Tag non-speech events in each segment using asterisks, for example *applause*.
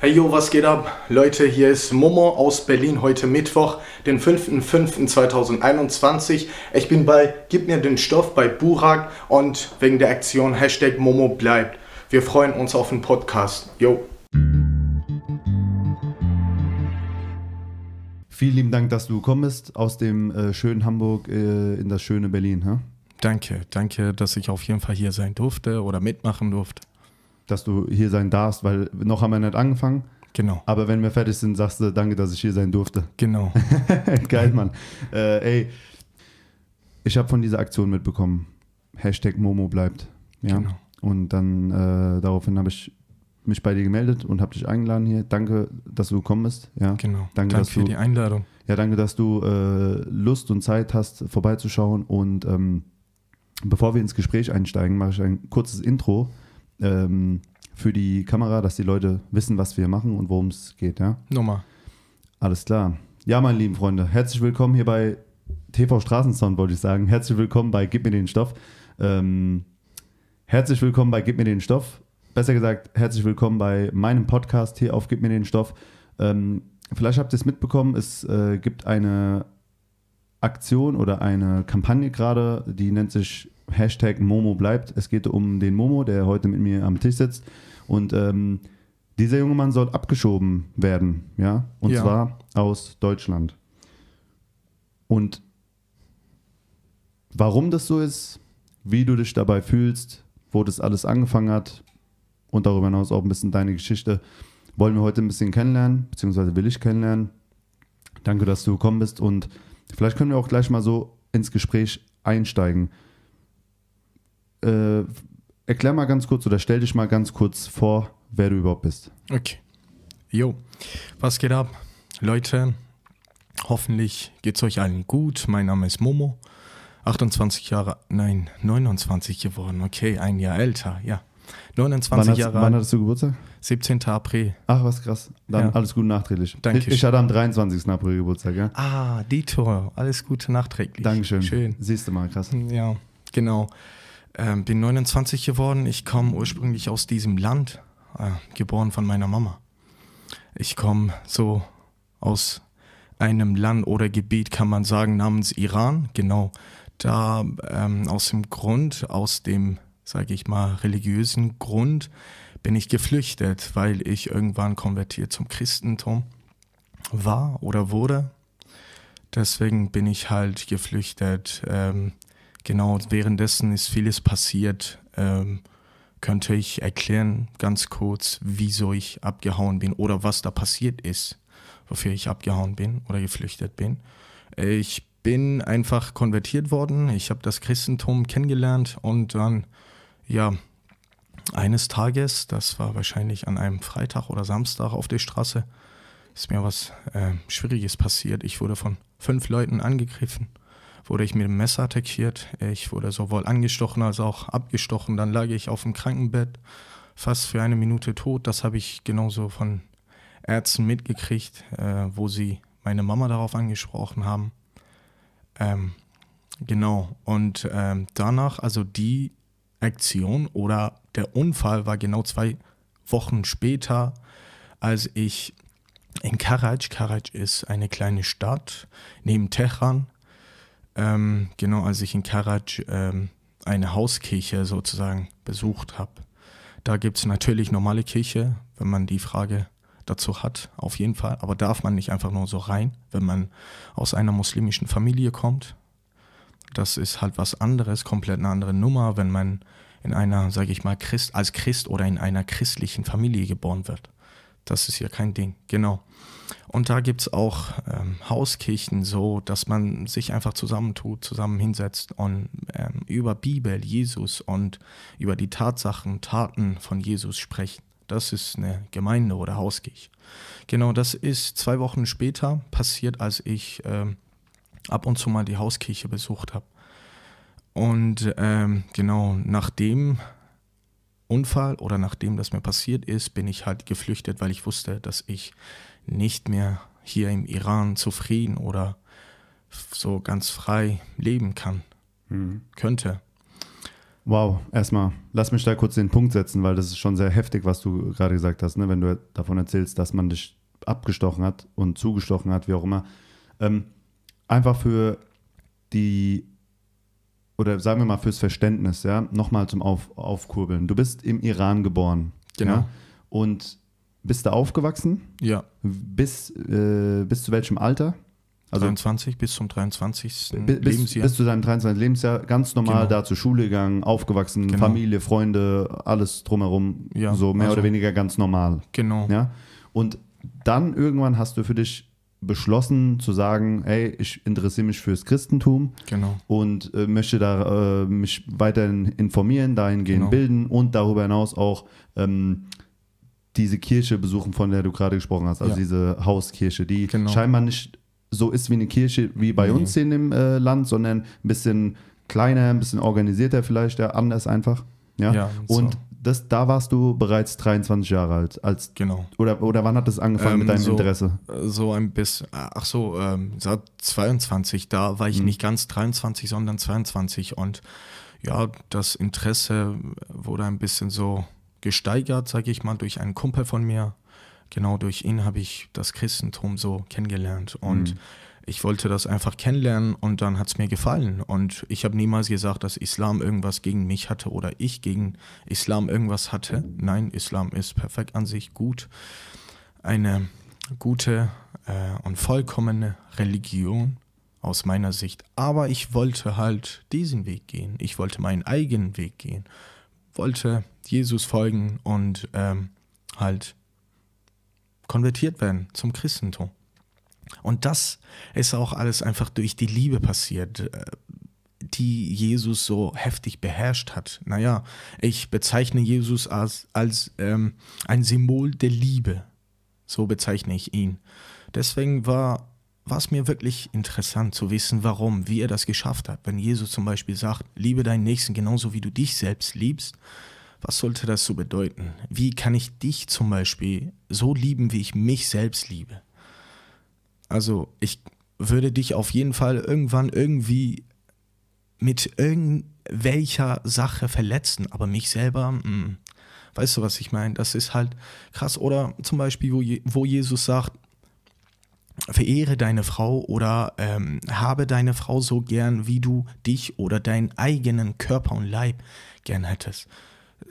Hey yo, was geht ab? Leute, hier ist Momo aus Berlin, heute Mittwoch, den 5.5.2021. Ich bin bei Gib mir den Stoff bei Burak und wegen der Aktion Hashtag Momo bleibt. Wir freuen uns auf den Podcast. Yo. Vielen lieben Dank, dass du gekommen bist aus dem äh, schönen Hamburg äh, in das schöne Berlin. Hä? Danke, danke, dass ich auf jeden Fall hier sein durfte oder mitmachen durfte. Dass du hier sein darfst, weil noch haben wir nicht angefangen. Genau. Aber wenn wir fertig sind, sagst du, danke, dass ich hier sein durfte. Genau. *laughs* Geil, Mann. Äh, ey, ich habe von dieser Aktion mitbekommen. Hashtag Momo bleibt. Ja. Genau. Und dann äh, daraufhin habe ich mich bei dir gemeldet und habe dich eingeladen hier. Danke, dass du gekommen bist. Ja. Genau. Danke, Danke für du- die Einladung. Ja, danke, dass du äh, Lust und Zeit hast, vorbeizuschauen. Und ähm, bevor wir ins Gespräch einsteigen, mache ich ein kurzes Intro ähm, für die Kamera, dass die Leute wissen, was wir machen und worum es geht. Ja? Nummer. Alles klar. Ja, meine lieben Freunde, herzlich willkommen hier bei TV Straßensound, wollte ich sagen. Herzlich willkommen bei Gib mir den Stoff. Ähm, herzlich willkommen bei Gib mir den Stoff. Besser gesagt, herzlich willkommen bei meinem Podcast hier auf Gib mir den Stoff. Ähm, vielleicht habt ihr es mitbekommen, es äh, gibt eine Aktion oder eine Kampagne gerade, die nennt sich Hashtag Momo bleibt. Es geht um den Momo, der heute mit mir am Tisch sitzt. Und ähm, dieser junge Mann soll abgeschoben werden, ja, und Ja. zwar aus Deutschland. Und warum das so ist, wie du dich dabei fühlst, wo das alles angefangen hat und darüber hinaus auch ein bisschen deine Geschichte, wollen wir heute ein bisschen kennenlernen, beziehungsweise will ich kennenlernen. Danke, dass du gekommen bist und vielleicht können wir auch gleich mal so ins Gespräch einsteigen. Äh, erklär mal ganz kurz oder stell dich mal ganz kurz vor, wer du überhaupt bist. Okay. Jo, was geht ab? Leute, hoffentlich geht's euch allen gut. Mein Name ist Momo. 28 Jahre, nein, 29 geworden. Okay, ein Jahr älter, ja. 29 Wann, Jahre wann alt, hattest du Geburtstag? 17. April. Ach, was krass. Dann Ja. alles gut nachträglich. Danke. Ich, ich hatte am 23. April Geburtstag, ja? Ah, Dito, alles Gute nachträglich. Dankeschön. Schön. Siehst du mal, krass. Ja, genau. Ähm, bin 29 geworden. Ich komme ursprünglich aus diesem Land, äh, geboren von meiner Mama. Ich komme so aus einem Land oder Gebiet, kann man sagen, namens Iran. Genau. Da ähm, aus dem Grund, aus dem, sage ich mal, religiösen Grund bin ich geflüchtet, weil ich irgendwann konvertiert zum Christentum war oder wurde. Deswegen bin ich halt geflüchtet. Ähm, genau, währenddessen ist vieles passiert. Ähm, könnte ich erklären, ganz kurz, wieso ich abgehauen bin oder was da passiert ist, wofür ich abgehauen bin oder geflüchtet bin. Ich bin einfach konvertiert worden. Ich habe das Christentum kennengelernt und dann, ja, eines Tages, das war wahrscheinlich an einem Freitag oder Samstag auf der Straße, ist mir was äh, Schwieriges passiert. Ich wurde von fünf Leuten angegriffen, wurde ich mit dem Messer attackiert. Ich wurde sowohl angestochen als auch abgestochen. Dann lag ich auf dem Krankenbett, fast für eine Minute tot. Das habe ich genauso von Ärzten mitgekriegt, äh, wo sie meine Mama darauf angesprochen haben. Ähm, genau. Und ähm, danach, also die Aktion oder der Unfall war genau zwei Wochen später, als ich in Karaj, Karaj ist eine kleine Stadt neben Tehran, ähm, genau als ich in Karaj ähm, eine Hauskirche sozusagen besucht habe. Da gibt es natürlich normale Kirche, wenn man die Frage dazu hat, auf jeden Fall. Aber darf man nicht einfach nur so rein, wenn man aus einer muslimischen Familie kommt. Das ist halt was anderes, komplett eine andere Nummer, wenn man in einer, sage ich mal, Christ, als Christ oder in einer christlichen Familie geboren wird. Das ist ja kein Ding, genau. Und da gibt es auch ähm, Hauskirchen so, dass man sich einfach zusammentut, zusammen hinsetzt und ähm, über Bibel, Jesus und über die Tatsachen, Taten von Jesus sprechen. Das ist eine Gemeinde oder Hauskirche. Genau, das ist zwei Wochen später passiert, als ich ähm, ab und zu mal die Hauskirche besucht habe. Und ähm, genau, nach dem Unfall oder nachdem das mir passiert ist, bin ich halt geflüchtet, weil ich wusste, dass ich nicht mehr hier im Iran zufrieden oder so ganz frei leben kann, könnte. Wow, erstmal, lass mich da kurz den Punkt setzen, weil das ist schon sehr heftig, was du gerade gesagt hast, ne? wenn du davon erzählst, dass man dich abgestochen hat und zugestochen hat, wie auch immer. Ähm, einfach für die, oder sagen wir mal fürs Verständnis, ja, nochmal zum Auf, Aufkurbeln. Du bist im Iran geboren. Genau. Ja? Und bist da aufgewachsen? Ja. Bis, äh, bis zu welchem Alter? Also 23 bis zum 23. bis, Lebensjahr. bis zu deinem 23. Lebensjahr ganz normal Genau. da zur Schule gegangen, aufgewachsen, Genau. Familie, Freunde, alles drumherum, Ja, so mehr also- oder weniger ganz normal. genau. Ja? Und dann irgendwann hast du für dich beschlossen zu sagen, ey, ich interessiere mich fürs Christentum Genau. und äh, möchte da äh, mich weiterhin informieren, dahingehend Genau. bilden und darüber hinaus auch ähm, diese Kirche besuchen, von der du gerade gesprochen hast, also Ja. diese Hauskirche, die Genau. scheinbar nicht so ist wie eine Kirche wie bei Nee. uns in dem äh, Land, sondern ein bisschen kleiner, ein bisschen organisierter vielleicht, ja, anders einfach. Ja, Ja, so. und das, da warst du bereits 23 Jahre alt. Als, Genau. oder, oder wann hat das angefangen Ähm, mit deinem so- Interesse? So ein bisschen, ach so, ähm, seit 22, da war ich Mhm. nicht ganz 23, sondern 22 und ja, das Interesse wurde ein bisschen so gesteigert, sage ich mal, durch einen Kumpel von mir. Genau durch ihn habe ich das Christentum so kennengelernt und Mhm. ich wollte das einfach kennenlernen und dann hat es mir gefallen und ich habe niemals gesagt, dass Islam irgendwas gegen mich hatte oder ich gegen Islam irgendwas hatte. Nein, Islam ist perfekt an sich gut eine gute äh, und vollkommene Religion aus meiner Sicht. Aber ich wollte halt diesen Weg gehen. Ich wollte meinen eigenen Weg gehen. Wollte Jesus folgen und ähm, halt konvertiert werden zum Christentum. Und das ist auch alles einfach durch die Liebe passiert, äh, die Jesus so heftig beherrscht hat. Naja, ich bezeichne Jesus als, als ähm, ein Symbol der Liebe. So bezeichne ich ihn. Deswegen war, war es mir wirklich interessant zu wissen, warum, wie er das geschafft hat. Wenn Jesus zum Beispiel sagt, liebe deinen Nächsten genauso wie du dich selbst liebst, was sollte das so bedeuten? Wie kann ich dich zum Beispiel so lieben, wie ich mich selbst liebe? Also ich würde dich auf jeden Fall irgendwann irgendwie mit irgendwelcher Sache verletzen, aber mich selber, mh, weißt du, was ich meine? Das ist halt krass. Oder zum Beispiel, wo, Je wo Jesus sagt, verehre deine Frau oder ähm, habe deine Frau so gern, wie du dich oder deinen eigenen Körper und Leib gern hättest.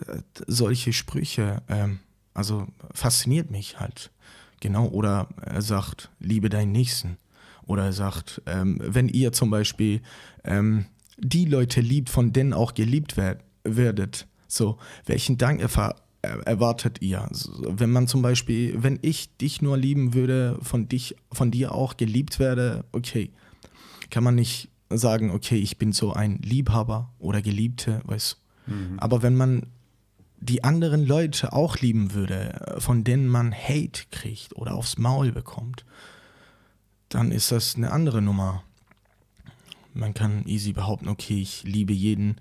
Äh, solche Sprüche, ähm, also fasziniert mich halt. Genau, oder er sagt, liebe deinen Nächsten. Oder er sagt, ähm, wenn ihr zum Beispiel ähm, die Leute liebt, von denen auch geliebt werd, werdet, so, welchen Dank er, erwartet ihr? Wenn man zum Beispiel, wenn ich dich nur lieben würde, von dich, von dir auch geliebt werde, okay, kann man nicht sagen, okay, ich bin so ein Liebhaber oder Geliebte, weißt du. Aber wenn man die anderen Leute auch lieben würde, von denen man Hate kriegt oder aufs Maul bekommt, dann ist das eine andere Nummer. Man kann easy behaupten, okay, ich liebe jeden,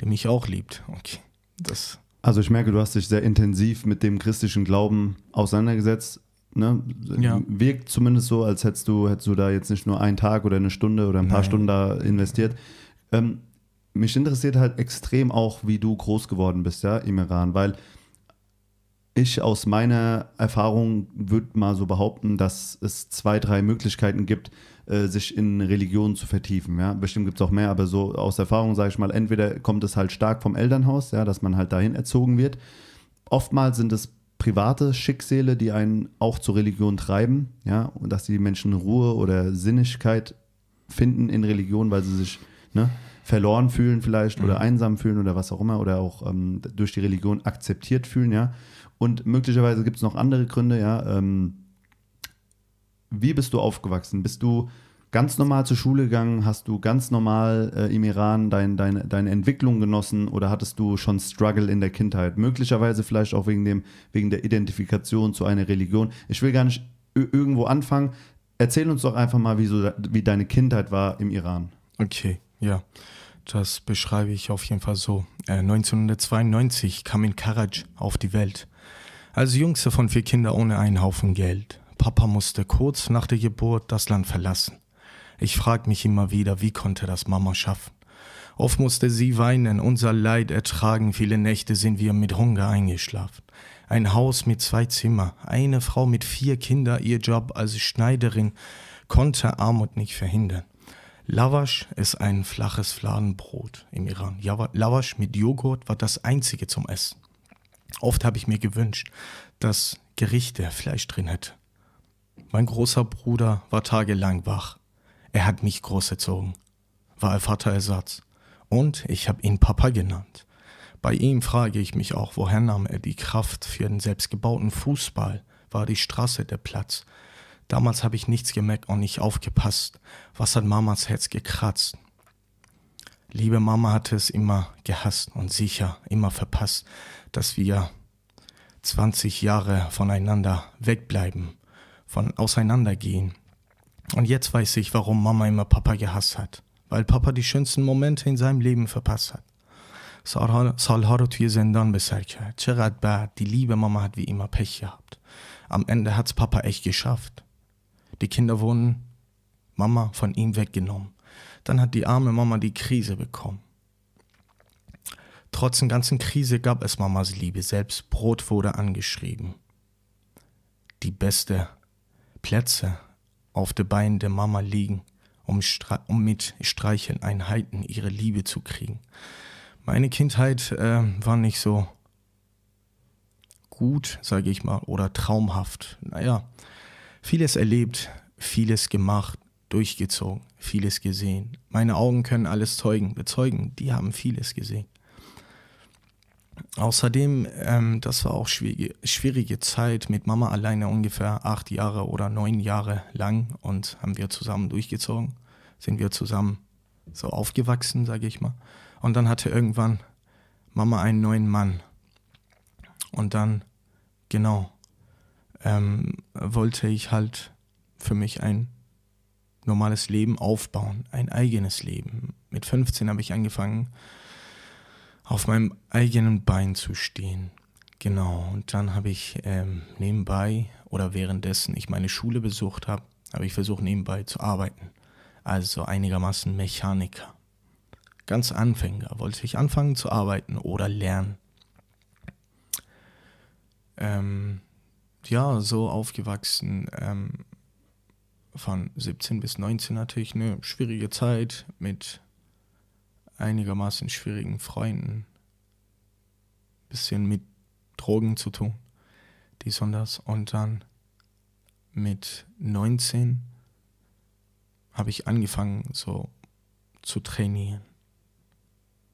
der mich auch liebt. Okay, das, Also ich merke, du hast dich sehr intensiv mit dem christlichen Glauben auseinandergesetzt. Ne? Ja. Wirkt zumindest so, als hättest du, hättest du da jetzt nicht nur einen Tag oder eine Stunde oder ein paar Nein. Stunden da investiert. Ähm, mich interessiert halt extrem auch, wie du groß geworden bist, ja, im Iran, weil ich aus meiner Erfahrung würde mal so behaupten, dass es zwei, drei Möglichkeiten gibt, äh, sich in Religion zu vertiefen. Ja? Bestimmt gibt es auch mehr, aber so aus Erfahrung sage ich mal, entweder kommt es halt stark vom Elternhaus, ja, dass man halt dahin erzogen wird. Oftmals sind es private Schicksale, die einen auch zur Religion treiben, ja, und dass die Menschen Ruhe oder Sinnigkeit finden in Religion, weil sie sich ne, verloren fühlen vielleicht oder einsam fühlen oder was auch immer oder auch ähm, durch die Religion akzeptiert fühlen, ja. Und möglicherweise gibt es noch andere Gründe, ja. Ähm, wie bist du aufgewachsen? Bist du ganz normal zur Schule gegangen? Hast du ganz normal äh, im Iran dein, dein, deine Entwicklung genossen oder hattest du schon Struggle in der Kindheit? Möglicherweise vielleicht auch wegen, dem, wegen der Identifikation zu einer Religion. Ich will gar nicht irgendwo anfangen. Erzähl uns doch einfach mal, wie, so, wie deine Kindheit war im Iran. okay, ja. Das beschreibe ich auf jeden Fall so. Äh, 1992 kam in Karaj auf die Welt. Als jüngster von vier Kindern ohne einen Haufen Geld. Papa musste kurz nach der Geburt das Land verlassen. Ich frage mich immer wieder, wie konnte das Mama schaffen? Oft musste sie weinen, unser Leid ertragen, viele Nächte sind wir mit Hunger eingeschlafen. Ein Haus mit zwei Zimmer, eine Frau mit vier Kindern, ihr Job als Schneiderin konnte Armut nicht verhindern. Lavash ist ein flaches Fladenbrot im Iran. Lavash mit Joghurt war das einzige zum Essen. Oft habe ich mir gewünscht, dass Gerichte Fleisch drin hätte. Mein großer Bruder war tagelang wach. Er hat mich großerzogen, war ein Vaterersatz. Und ich habe ihn Papa genannt. Bei ihm frage ich mich auch, woher nahm er die Kraft für den selbstgebauten Fußball? War die Straße der Platz? Damals habe ich nichts gemerkt und nicht aufgepasst. Was hat Mamas Herz gekratzt? Liebe Mama hatte es immer gehasst und sicher immer verpasst, dass wir 20 Jahre voneinander wegbleiben, von auseinandergehen. Und jetzt weiß ich, warum Mama immer Papa gehasst hat. Weil Papa die schönsten Momente in seinem Leben verpasst hat. سالها رو توی زندان به سر کرد. چقدر bad. Die liebe Mama hat wie immer Pech gehabt. Am Ende hat's Papa echt geschafft. Die Kinder wurden Mama von ihm weggenommen. Dann hat die arme Mama die Krise bekommen. Trotz der ganzen Krise gab es Mamas Liebe. Selbst Brot wurde angeschrieben. Die beste Plätze auf den Beinen der Mama liegen, um, um mit Streicheln Einheiten ihre Liebe zu kriegen. Meine Kindheit äh, war nicht so gut, sage ich mal, oder traumhaft. Naja, vieles erlebt, vieles gemacht, durchgezogen, vieles gesehen. Meine Augen können alles zeugen, bezeugen, die haben vieles gesehen. Außerdem, ähm, das war auch schwierige, schwierige Zeit mit Mama alleine ungefähr acht Jahre oder neun Jahre lang und haben wir zusammen durchgezogen, sind wir zusammen so aufgewachsen, sage ich mal. Und dann hatte irgendwann Mama einen neuen Mann. Und dann, genau, ähm, wollte ich halt für mich ein normales Leben aufbauen, ein eigenes Leben. Mit 15 habe ich angefangen, auf meinem eigenen Bein zu stehen. Genau, und dann habe ich ähm, nebenbei oder währenddessen ich meine Schule besucht habe, habe ich versucht nebenbei zu arbeiten. Also einigermaßen Mechaniker. Ganz Anfänger wollte ich anfangen zu arbeiten oder lernen. Ähm, ja, so aufgewachsen. Ähm, von 17 bis 19 hatte ich eine schwierige Zeit mit einigermaßen schwierigen Freunden. Bisschen mit Drogen zu tun, dies und das. Und dann mit 19 habe ich angefangen so zu trainieren.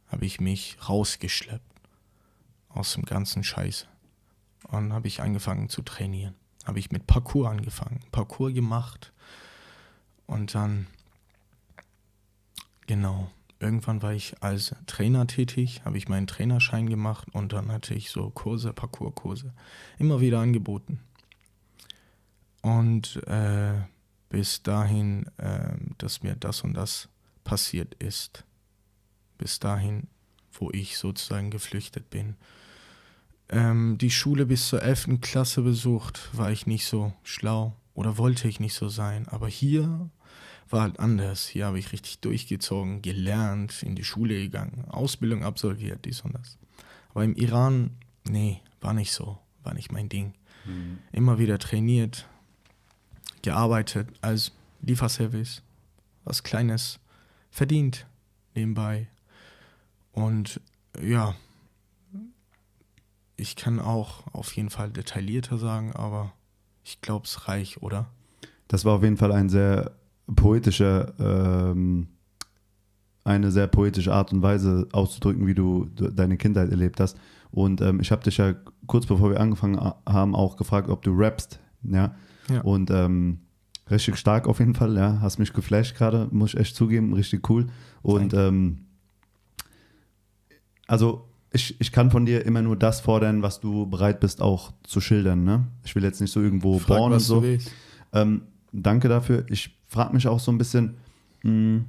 Habe ich mich rausgeschleppt aus dem ganzen Scheiße. Und habe ich angefangen zu trainieren. Habe ich mit Parkour angefangen. Parkour gemacht. Und dann, genau, irgendwann war ich als Trainer tätig, habe ich meinen Trainerschein gemacht und dann hatte ich so Kurse, Parkourkurse, immer wieder angeboten. Und äh, bis dahin, äh, dass mir das und das passiert ist. Bis dahin, wo ich sozusagen geflüchtet bin. Ähm, die Schule bis zur 11. Klasse besucht, war ich nicht so schlau oder wollte ich nicht so sein. Aber hier war halt anders. Hier habe ich richtig durchgezogen, gelernt, in die Schule gegangen, Ausbildung absolviert, dies und das. Aber im Iran, nee, war nicht so, war nicht mein Ding. Mhm. Immer wieder trainiert, gearbeitet als Lieferservice, was Kleines verdient nebenbei. Und ja, ich kann auch auf jeden Fall detaillierter sagen, aber ich glaube, es reicht, oder? Das war auf jeden Fall ein sehr poetische, ähm, eine sehr poetische Art und Weise auszudrücken, wie du deine Kindheit erlebt hast. Und ähm, ich habe dich ja kurz bevor wir angefangen haben auch gefragt, ob du rappst, ja. ja. Und ähm, richtig stark auf jeden Fall, ja. Hast mich geflasht gerade, muss ich echt zugeben, richtig cool. Und ähm, also ich, ich kann von dir immer nur das fordern, was du bereit bist auch zu schildern. Ne? Ich will jetzt nicht so irgendwo Frag, bohren und so. Ähm, danke dafür. Ich frage mich auch so ein bisschen, mh, hm,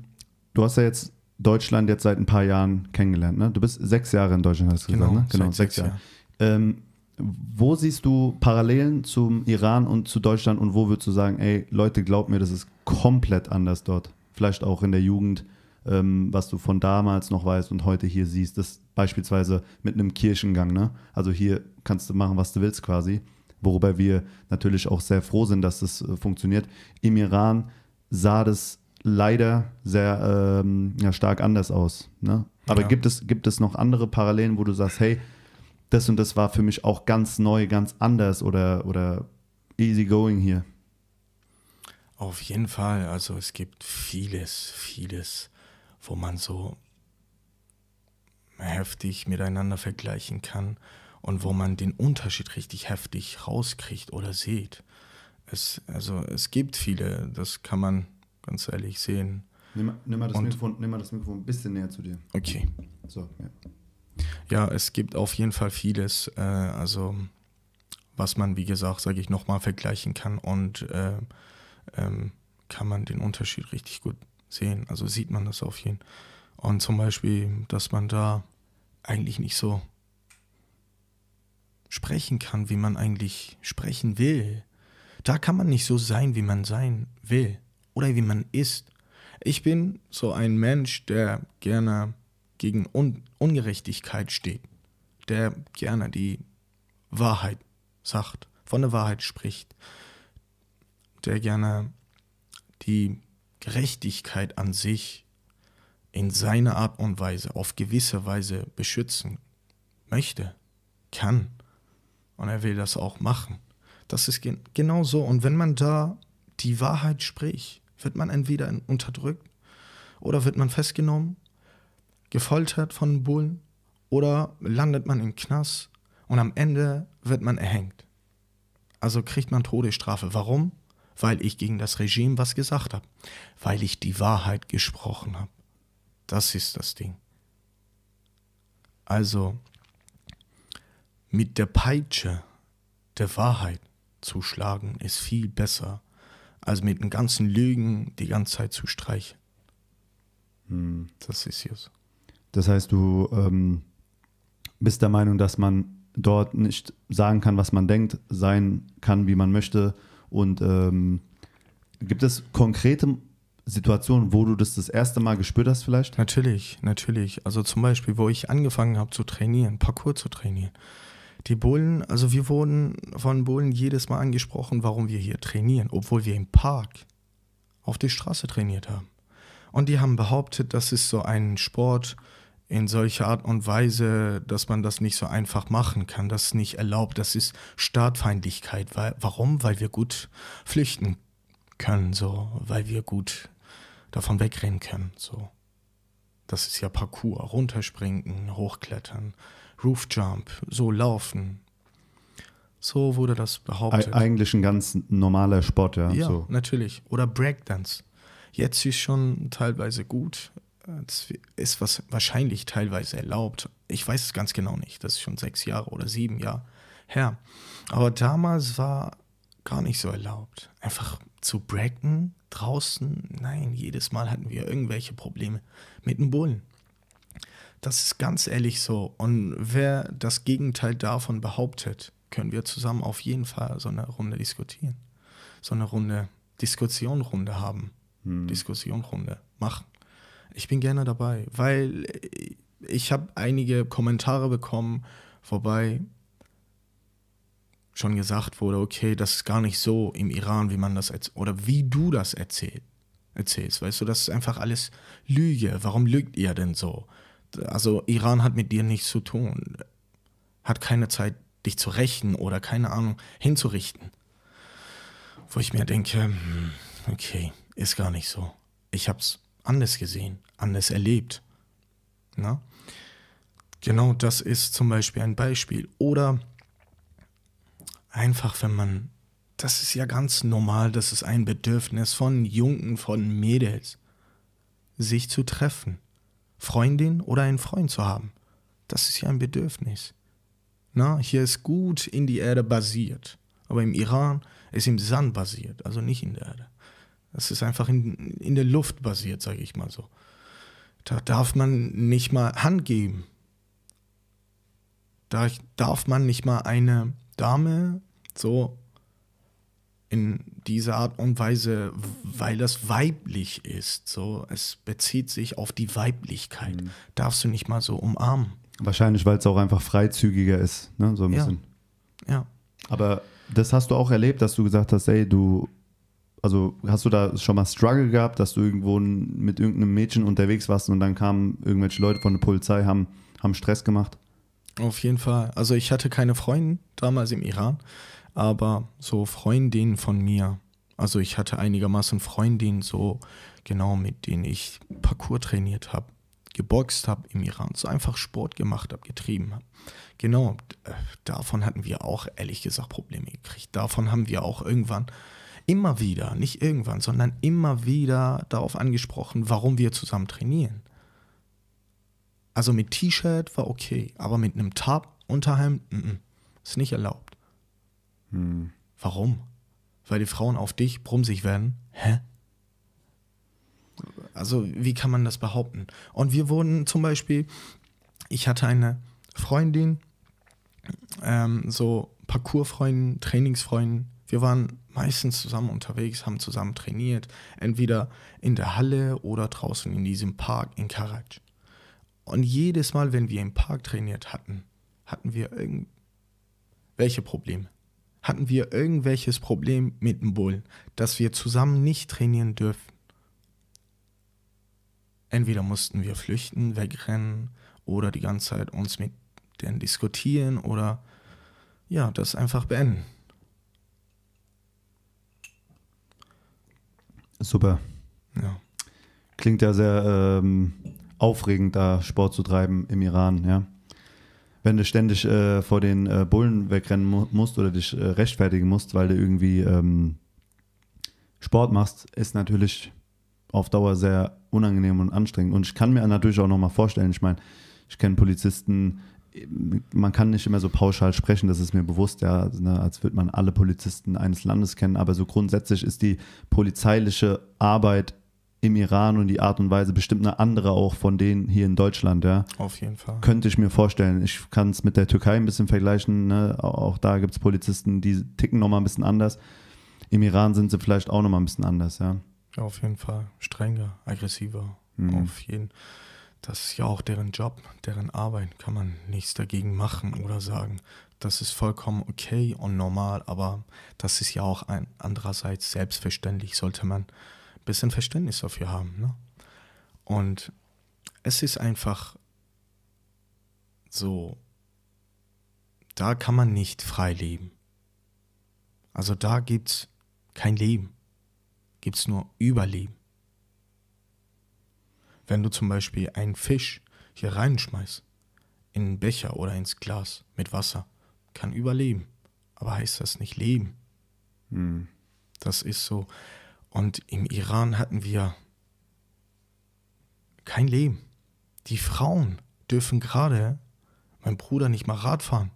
du hast ja jetzt Deutschland jetzt seit ein paar Jahren kennengelernt. Ne? Du bist sechs Jahre in Deutschland, hast du genau, gesagt. Ne? Genau, sechs, sechs Jahre. Ähm, wo siehst du Parallelen zum Iran und zu Deutschland und wo würdest du sagen, ey, Leute, glaubt mir, das ist komplett anders dort? Vielleicht auch in der Jugend, ähm, was du von damals noch weißt und heute hier siehst. Das beispielsweise mit einem Kirchengang. Ne? Also hier kannst du machen, was du willst quasi. Worüber wir natürlich auch sehr froh sind, dass das äh, funktioniert. Im Iran sah das leider sehr ähm, ja, stark anders aus. Ne? Aber Ja. gibt, es, gibt es noch andere Parallelen, wo du sagst, hey, das und das war für mich auch ganz neu, ganz anders oder, oder easy going hier? Auf jeden Fall. Also es gibt vieles, vieles, wo man so heftig miteinander vergleichen kann und wo man den Unterschied richtig heftig rauskriegt oder sieht. Es, also es gibt viele, das kann man ganz ehrlich sehen. Nimm, mal- nimm, mal das Und- Mikrofon, nimm mal das Mikrofon ein bisschen näher zu dir. Okay. So, ja. Ja, es gibt auf jeden Fall vieles, äh, also was man, wie gesagt, sage ich nochmal, vergleichen kann und äh, ähm, kann man den Unterschied richtig gut sehen. Also sieht man das auf jeden Und zum Beispiel, dass man da eigentlich nicht so sprechen kann, wie man eigentlich sprechen will. Da kann man nicht so sein, wie man sein will oder wie man ist. Ich bin so ein Mensch, der gerne gegen Un Ungerechtigkeit steht, der gerne die Wahrheit sagt, von der Wahrheit spricht, der gerne die Gerechtigkeit an sich in seiner Art und Weise, auf gewisse Weise beschützen möchte, kann. Und er will das auch machen. Das ist gen genau so. Und wenn man da die Wahrheit spricht, wird man entweder unterdrückt oder wird man festgenommen, gefoltert von Bullen oder landet man im Knast und am Ende wird man erhängt. Also kriegt man Todesstrafe. Warum? Weil ich gegen das Regime was gesagt habe. Weil ich die Wahrheit gesprochen habe. Das ist das Ding. Also mit der Peitsche der Wahrheit zu schlagen ist viel besser, als mit den ganzen Lügen die ganze Zeit zu streichen. Das ist es. Das heißt, du ähm, bist der Meinung, dass man dort nicht sagen kann, was man denkt, sein kann, wie man möchte. Und ähm, gibt es konkrete Situationen, wo du das das erste Mal gespürt hast vielleicht? Natürlich, natürlich. Also zum Beispiel, wo ich angefangen habe zu trainieren, Parkour zu trainieren. Die Bullen, also wir wurden von Bullen jedes Mal angesprochen, warum wir hier trainieren, obwohl wir im Park auf der Straße trainiert haben. Und die haben behauptet, das ist so ein Sport in solcher Art und Weise, dass man das nicht so einfach machen kann, das ist nicht erlaubt, das ist Staatfeindlichkeit. Weil, warum? Weil wir gut flüchten können, so, weil wir gut davon wegrennen können, so. Das ist ja Parkour, runterspringen, hochklettern, Roofjump, so laufen. So wurde das behauptet. Eigentlich ein ganz normaler Sport, ja. Ja, So. natürlich. Oder Breakdance. Jetzt ist schon teilweise gut. Ist was wahrscheinlich teilweise erlaubt. Ich weiß es ganz genau nicht. Das ist schon sechs Jahre oder sieben Jahre her. Aber damals war gar nicht so erlaubt. Einfach zu breaken draußen, nein, jedes Mal hatten wir irgendwelche Probleme mit dem Bullen. Das ist ganz ehrlich so. Und wer das Gegenteil davon behauptet, können wir zusammen auf jeden Fall so eine Runde diskutieren. So eine Runde, Diskussionrunde haben. Diskussionrunde machen. Ich bin gerne dabei, weil ich habe einige Kommentare bekommen, wobei schon gesagt wurde, okay, das ist gar nicht so im Iran, wie man das erzählt, oder wie du das erzählt, erzählst. Weißt du, das ist einfach alles Lüge. Warum lügt ihr denn so? Also Iran hat mit dir nichts zu tun, hat keine Zeit, dich zu rächen oder keine Ahnung, hinzurichten. Wo ich mir denke, hm, okay, ist gar nicht so. Ich habe es anders gesehen, anders erlebt. Na? Genau das ist zum Beispiel ein Beispiel. Oder einfach, wenn man, das ist ja ganz normal, das ist ein Bedürfnis von Jungen, von Mädels, sich zu treffen. Freundin oder einen Freund zu haben. Das ist ja ein Bedürfnis. Na, hier ist gut in die Erde basiert. Aber im Iran ist im Sand basiert, also nicht in der Erde. Das ist einfach in, in der Luft basiert, sage ich mal so. Da darf man nicht mal Hand geben. Da darf man nicht mal eine Dame so in diese Art und Weise, weil das weiblich ist. So, es bezieht sich auf die Weiblichkeit. Mhm. Darfst du nicht mal so umarmen. Wahrscheinlich, weil es auch einfach freizügiger ist, ne? So ein bisschen. Ja. ja. Aber das hast du auch erlebt, dass du gesagt hast, ey, du, also hast du da schon mal Struggle gehabt, dass du irgendwo mit irgendeinem Mädchen unterwegs warst und dann kamen irgendwelche Leute von der Polizei, haben, haben Stress gemacht? Auf jeden Fall. Also ich hatte keine Freundin damals im Iran, aber so Freundinnen von mir. Also ich hatte einigermaßen Freundinnen so genau, mit denen ich Parcours trainiert habe geboxt habe im Iran, so einfach Sport gemacht habe, getrieben habe. Genau, äh, davon hatten wir auch ehrlich gesagt Probleme gekriegt. Davon haben wir auch irgendwann immer wieder, nicht irgendwann, sondern immer wieder darauf angesprochen, warum wir zusammen trainieren. Also mit T-Shirt war okay, aber mit einem Tab-Unterhemd ist nicht erlaubt. Hm. Warum? Weil die Frauen auf dich brumsig werden? Hä? Also wie kann man das behaupten? Und wir wurden zum Beispiel, ich hatte eine Freundin, ähm, so Parcoursfreundin, Trainingsfreundin. Wir waren meistens zusammen unterwegs, haben zusammen trainiert, entweder in der Halle oder draußen in diesem Park in Karaj. Und jedes Mal, wenn wir im Park trainiert hatten, hatten wir irgendwelche Probleme. Hatten wir irgendwelches Problem mit dem Bullen, dass wir zusammen nicht trainieren dürfen entweder mussten wir flüchten, wegrennen oder die ganze Zeit uns mit denen diskutieren oder ja, das einfach beenden. Super. Ja. Klingt ja sehr ähm, aufregend, da Sport zu treiben im Iran, ja. Wenn du ständig äh, vor den äh, Bullen wegrennen mu musst oder dich äh, rechtfertigen musst, weil du irgendwie ähm, Sport machst, ist natürlich auf Dauer sehr unangenehm und anstrengend. Und ich kann mir natürlich auch nochmal vorstellen, ich meine, ich kenne Polizisten, man kann nicht immer so pauschal sprechen, das ist mir bewusst, ja, ne, als würde man alle Polizisten eines Landes kennen, aber so grundsätzlich ist die polizeiliche Arbeit im Iran und die Art und Weise bestimmt eine andere auch von denen hier in Deutschland, ja. Auf jeden Fall. Könnte ich mir vorstellen. Ich kann es mit der Türkei ein bisschen vergleichen, ne? auch da gibt es Polizisten, die ticken nochmal ein bisschen anders. Im Iran sind sie vielleicht auch nochmal ein bisschen anders, ja. Auf jeden Fall. Strenger, aggressiver. Mhm. Auf jeden Das ist ja auch deren Job, deren Arbeit. Kann man nichts dagegen machen oder sagen. Das ist vollkommen okay und normal, aber das ist ja auch ein andererseits selbstverständlich, sollte man ein bisschen Verständnis dafür haben. Ne? Und es ist einfach so, da kann man nicht frei leben. Also da gibt es kein Leben gibt es nur Überleben. Wenn du zum Beispiel einen Fisch hier reinschmeißt, in einen Becher oder ins Glas mit Wasser, kann überleben. Aber heißt das nicht leben? Hm. Das ist so. Und im Iran hatten wir kein Leben. Die Frauen dürfen gerade, mein Bruder, nicht mal Rad fahren.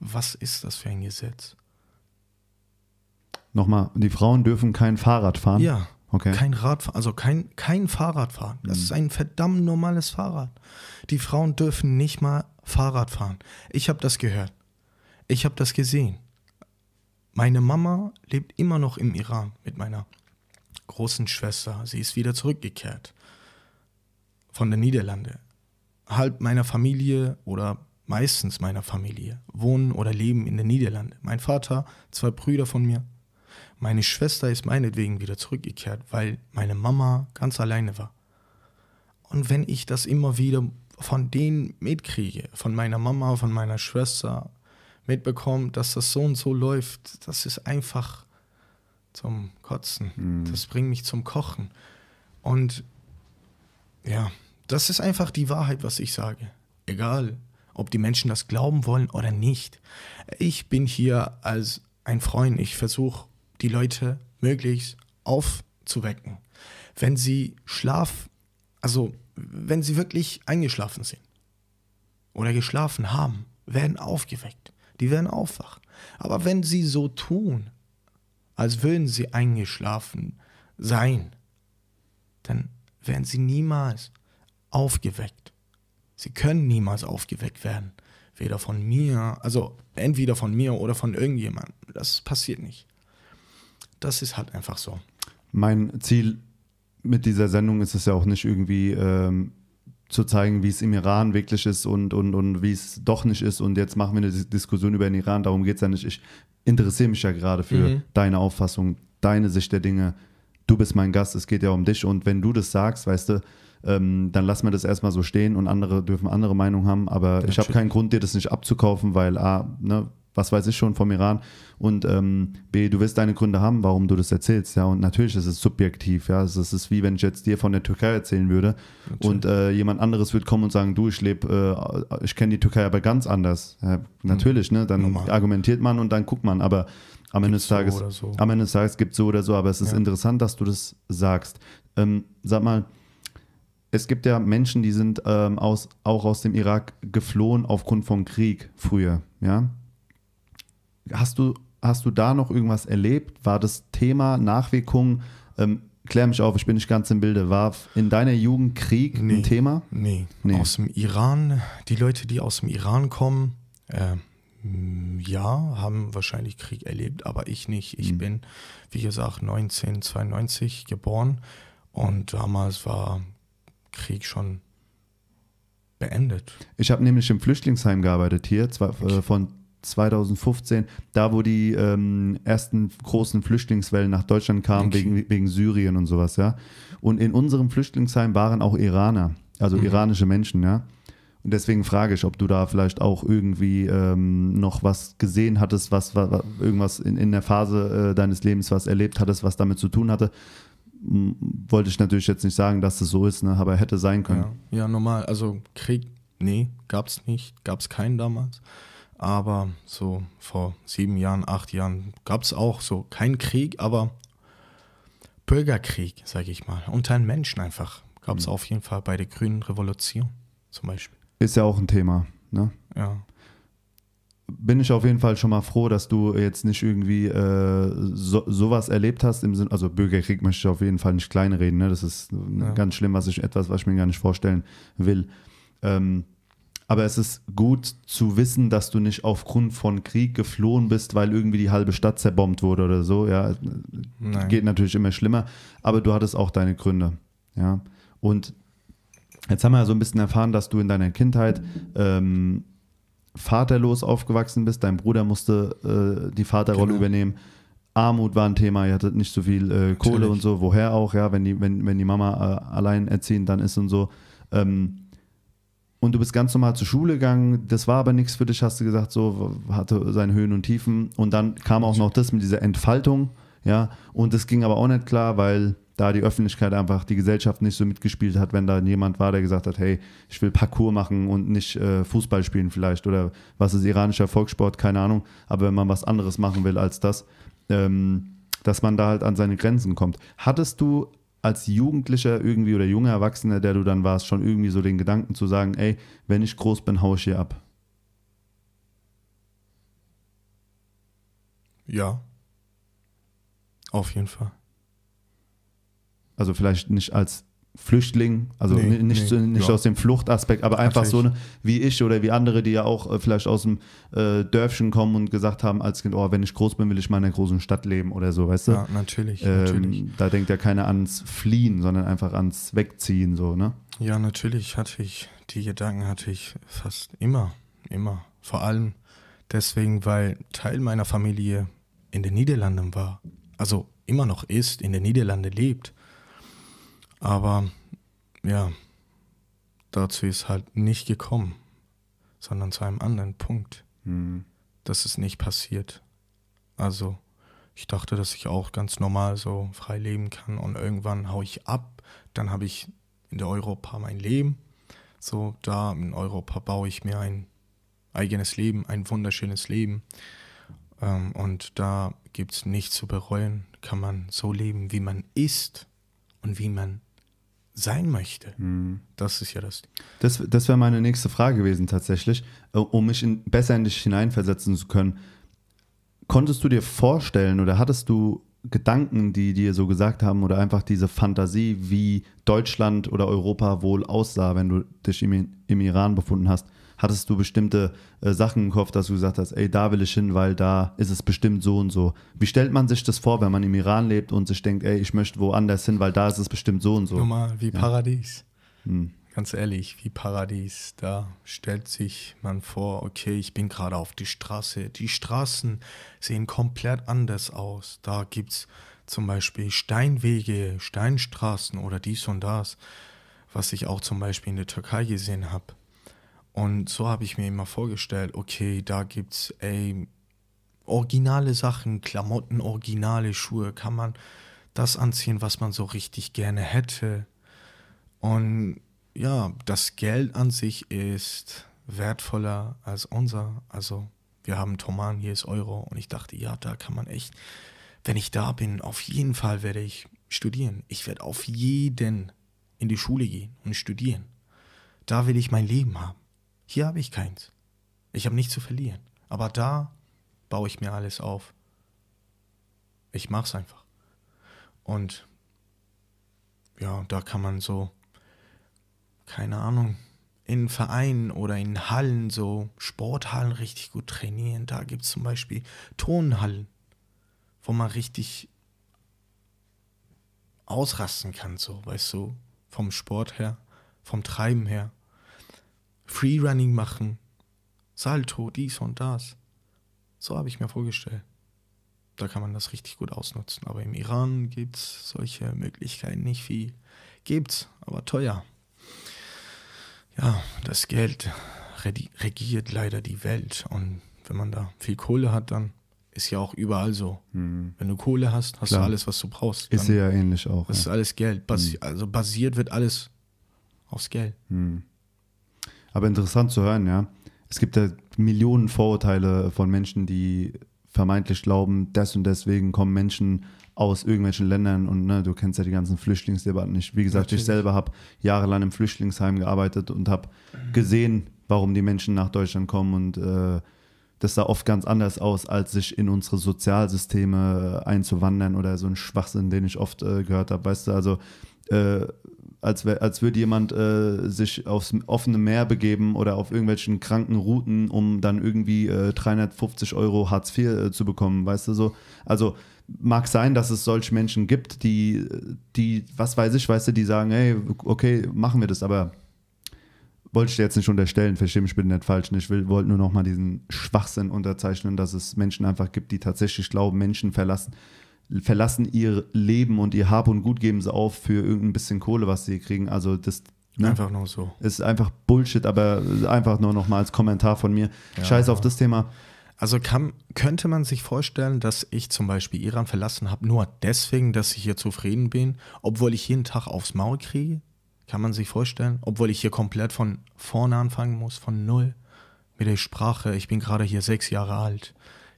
Was ist das für ein Gesetz? Nochmal, die Frauen dürfen kein Fahrrad fahren? Ja. Okay. Kein Radfahren, also kein, kein Fahrrad fahren. Das mhm. ist ein verdammt normales Fahrrad. Die Frauen dürfen nicht mal Fahrrad fahren. Ich habe das gehört. Ich habe das gesehen. Meine Mama lebt immer noch im Iran mit meiner großen Schwester. Sie ist wieder zurückgekehrt von den Niederlande. Halb meiner Familie oder meistens meiner Familie wohnen oder leben in den Niederlanden. Mein Vater, zwei Brüder von mir, meine Schwester ist meinetwegen wieder zurückgekehrt, weil meine Mama ganz alleine war. Und wenn ich das immer wieder von denen mitkriege, von meiner Mama, von meiner Schwester mitbekomme, dass das so und so läuft, das ist einfach zum Kotzen. Mhm. Das bringt mich zum Kochen. Und ja, das ist einfach die Wahrheit, was ich sage. Egal, ob die Menschen das glauben wollen oder nicht. Ich bin hier als ein Freund. Ich versuche die Leute möglichst aufzuwecken. Wenn sie schlaf, also wenn sie wirklich eingeschlafen sind oder geschlafen haben, werden aufgeweckt. Die werden aufwachen. Aber wenn sie so tun, als würden sie eingeschlafen sein, dann werden sie niemals aufgeweckt. Sie können niemals aufgeweckt werden, weder von mir, also entweder von mir oder von irgendjemandem. Das passiert nicht. Das ist halt einfach so. Mein Ziel mit dieser Sendung ist es ja auch nicht irgendwie ähm, zu zeigen, wie es im Iran wirklich ist und, und, und wie es doch nicht ist. Und jetzt machen wir eine Diskussion über den Iran. Darum geht es ja nicht. Ich interessiere mich ja gerade für Mhm. deine Auffassung, deine Sicht der Dinge. Du bist mein Gast, es geht ja um dich. Und wenn du das sagst, weißt du, ähm, dann lassen wir das erstmal so stehen und andere dürfen andere Meinung haben. Aber ich habe keinen Grund, dir das nicht abzukaufen, weil A, ne, was weiß ich schon vom Iran und ähm, B, du wirst deine Gründe haben, warum du das erzählst, ja. Und natürlich ist es subjektiv, ja. Es ist wie wenn ich jetzt dir von der Türkei erzählen würde und äh, jemand anderes wird kommen und sagen, du, ich lebe, äh, ich kenne die Türkei aber ganz anders. Ja, natürlich, ne? Dann Normal. argumentiert man und dann guckt man, aber am Ende des so Tages, oder so. am Ende des Tages gibt es so oder so, aber es ist Ja. interessant, dass du das sagst. Ähm, sag mal, es gibt ja Menschen, die sind ähm, aus, auch aus dem Irak geflohen aufgrund von Krieg früher, ja. Hast du, hast du da noch irgendwas erlebt? War das Thema Nachwirkungen? Ähm, klär mich auf, ich bin nicht ganz im Bilde. War in deiner Jugend Krieg Nee. ein Thema? Nee. Nee. Aus dem Iran, die Leute, die aus dem Iran kommen, äh, ja, haben wahrscheinlich Krieg erlebt, aber ich nicht. Ich Mhm. bin, wie gesagt, 1992 geboren und damals war Krieg schon beendet. Ich habe nämlich im Flüchtlingsheim gearbeitet hier, zwar, äh, von 2015, da wo die ähm, ersten großen Flüchtlingswellen nach Deutschland kamen, Okay. wegen, wegen Syrien und sowas, ja. Und in unserem Flüchtlingsheim waren auch Iraner, also Mhm. iranische Menschen, ja. Und deswegen frage ich, ob du da vielleicht auch irgendwie ähm, noch was gesehen hattest, was, was irgendwas in, in der Phase äh, deines Lebens was erlebt hattest, was damit zu tun hatte. Wollte ich natürlich jetzt nicht sagen, dass das so ist, ne, aber hätte sein können. Ja, ja, normal. Also Krieg, nee, gab's nicht, gab's keinen damals. Aber so vor sieben Jahren, acht Jahren gab's auch so keinen Krieg, aber Bürgerkrieg, sage ich mal, unter den Menschen einfach. Gab's auf jeden Fall bei der Grünen Revolution zum Beispiel. Ist ja auch ein Thema. Ne? Ja, bin ich auf jeden Fall schon mal froh, dass du jetzt nicht irgendwie äh, so, sowas erlebt hast. Im Sinn, also Bürgerkrieg möchte ich auf jeden Fall nicht kleinreden. Ne? Das ist Ja. ganz schlimm, was ich etwas, was ich mir gar nicht vorstellen will. Ähm, aber es ist gut zu wissen, dass du nicht aufgrund von Krieg geflohen bist, weil irgendwie die halbe Stadt zerbombt wurde oder so. Ja, nein. geht natürlich immer schlimmer, aber du hattest auch deine Gründe. Ja, und jetzt haben wir ja so ein bisschen erfahren, dass du in deiner Kindheit ähm, vaterlos aufgewachsen bist. Dein Bruder musste äh, die Vaterrolle Genau. übernehmen. Armut war ein Thema, ihr hattet nicht so viel äh, Kohle und so. Woher auch, ja, wenn die, wenn, wenn die Mama äh, allein erziehend dann ist und so. Ähm, und du bist ganz normal zur Schule gegangen, das war aber nichts für dich, hast du gesagt, so hatte seine Höhen und Tiefen. Und dann kam auch noch das mit dieser Entfaltung, ja. Und das ging aber auch nicht klar, weil da die Öffentlichkeit einfach, die Gesellschaft nicht so mitgespielt hat, wenn da jemand war, der gesagt hat, hey, ich will Parkour machen und nicht äh, Fußball spielen vielleicht oder was ist iranischer Volkssport, keine Ahnung. Aber wenn man was anderes machen will als das, ähm, dass man da halt an seine Grenzen kommt. Hattest du als Jugendlicher irgendwie oder junger Erwachsener, der du dann warst, schon irgendwie so den Gedanken zu sagen, ey, wenn ich groß bin, hau ich hier ab? Ja. Auf jeden Fall. Also vielleicht nicht als Flüchtling, also Nee, nicht, nee, nicht ja. aus dem Fluchtaspekt, aber einfach so Natürlich. eine, wie ich oder wie andere, die ja auch äh, vielleicht aus dem äh, Dörfchen kommen und gesagt haben als Kind, oh, wenn ich groß bin, will ich mal in einer großen Stadt leben oder so, weißt du? Ja, natürlich, natürlich. ähm, da denkt ja keiner ans Fliehen, sondern einfach ans Wegziehen, so, ne? Ja, natürlich hatte ich, die Gedanken hatte ich fast immer, immer. Vor allem deswegen, weil Teil meiner Familie in den Niederlanden war. Also immer noch ist, in den Niederlanden lebt. Aber ja, dazu ist halt nicht gekommen, sondern zu einem anderen Punkt. Hm. Das ist nicht passiert. Also ich dachte, dass ich auch ganz normal so frei leben kann und irgendwann hau ich ab. Dann habe ich in der Europa mein Leben. So da in Europa baue ich mir ein eigenes Leben, ein wunderschönes Leben. Ähm, und da gibt es nichts zu bereuen. Kann man so leben, wie man ist und wie man sein möchte. Hm. Das ist ja das. Das, das wäre meine nächste Frage gewesen tatsächlich, äh, um mich in, besser in dich hineinversetzen zu können. Konntest du dir vorstellen oder hattest du Gedanken, die dir so gesagt haben oder einfach diese Fantasie, wie Deutschland oder Europa wohl aussah, wenn du dich im, im Iran befunden hast? Hattest du bestimmte äh, Sachen im Kopf, dass du gesagt hast, ey, da will ich hin, weil da ist es bestimmt so und so. Wie stellt man sich das vor, wenn man im Iran lebt und sich denkt, ey, ich möchte woanders hin, weil da ist es bestimmt so und so? Normal, wie Paradies. Hm. Ganz ehrlich, wie Paradies. Da stellt sich man vor, okay, ich bin gerade auf die Straße. Die Straßen sehen komplett anders aus. Da gibt es zum Beispiel Steinwege, Steinstraßen oder dies und das, was ich auch zum Beispiel in der Türkei gesehen habe. Und so habe ich mir immer vorgestellt, okay, da gibt es originale Sachen, Klamotten, originale Schuhe, kann man das anziehen, was man so richtig gerne hätte. Und ja, das Geld an sich ist wertvoller als unser. Also wir haben Toman, hier ist Euro. Und ich dachte, ja, da kann man echt, wenn ich da bin, auf jeden Fall werde ich studieren. Ich werde auf jeden in die Schule gehen und studieren. Da will ich mein Leben haben. Hier habe ich keins. Ich habe nichts zu verlieren. Aber da baue ich mir alles auf. Ich mache es einfach. Und ja, da kann man so keine Ahnung, in Vereinen oder in Hallen, so Sporthallen richtig gut trainieren. Da gibt es zum Beispiel Turnhallen, wo man richtig ausrasten kann, so, weißt du, vom Sport her, vom Treiben her. Freerunning machen, Salto, dies und das. So habe ich mir vorgestellt. Da kann man das richtig gut ausnutzen. Aber im Iran gibt es solche Möglichkeiten nicht viel. Gibt's, aber teuer ja, das Geld regiert leider die Welt. Und wenn man da viel Kohle hat, dann ist ja auch überall so. Mhm. Wenn du Kohle hast, hast Klar. du alles, was du brauchst. Ist ja ähnlich auch. Das ja. ist alles Geld. Basi mhm. Also basiert wird alles aufs Geld. Mhm. Aber interessant zu hören, ja. Es gibt ja Millionen Vorurteile von Menschen, die vermeintlich glauben, des und deswegen kommen Menschen aus irgendwelchen Ländern und ne, du kennst ja die ganzen Flüchtlingsdebatten nicht. Wie gesagt, Natürlich. ich selber habe jahrelang im Flüchtlingsheim gearbeitet und habe gesehen, warum die Menschen nach Deutschland kommen und äh, das sah oft ganz anders aus, als sich in unsere Sozialsysteme äh, einzuwandern oder so ein Schwachsinn, den ich oft äh, gehört habe. Weißt du, also äh, als, als würde jemand äh, sich aufs offene Meer begeben oder auf irgendwelchen kranken Routen, um dann irgendwie äh, 350 Euro Hartz IV äh, zu bekommen, weißt du so. Also mag sein, dass es solche Menschen gibt, die, die, was weiß ich, weißt du, die sagen, hey, okay, machen wir das, aber wollte ich dir jetzt nicht unterstellen, verstehe mich bitte nicht falsch. Ich wollte nur noch mal diesen Schwachsinn unterzeichnen, dass es Menschen einfach gibt, die tatsächlich glauben, Menschen verlassen, verlassen ihr Leben und ihr Hab und Gut geben sie auf für irgendein bisschen Kohle, was sie kriegen. Also das ne, einfach nur so. Ist einfach Bullshit, aber einfach nur noch mal als Kommentar von mir. Ja, Scheiß auf das Thema. Also kann, könnte man sich vorstellen, dass ich zum Beispiel Iran verlassen habe, nur deswegen, dass ich hier zufrieden bin, obwohl ich jeden Tag aufs Maul kriege? Kann man sich vorstellen? Obwohl ich hier komplett von vorne anfangen muss, von null. Mit der Sprache, ich bin gerade hier sechs Jahre alt.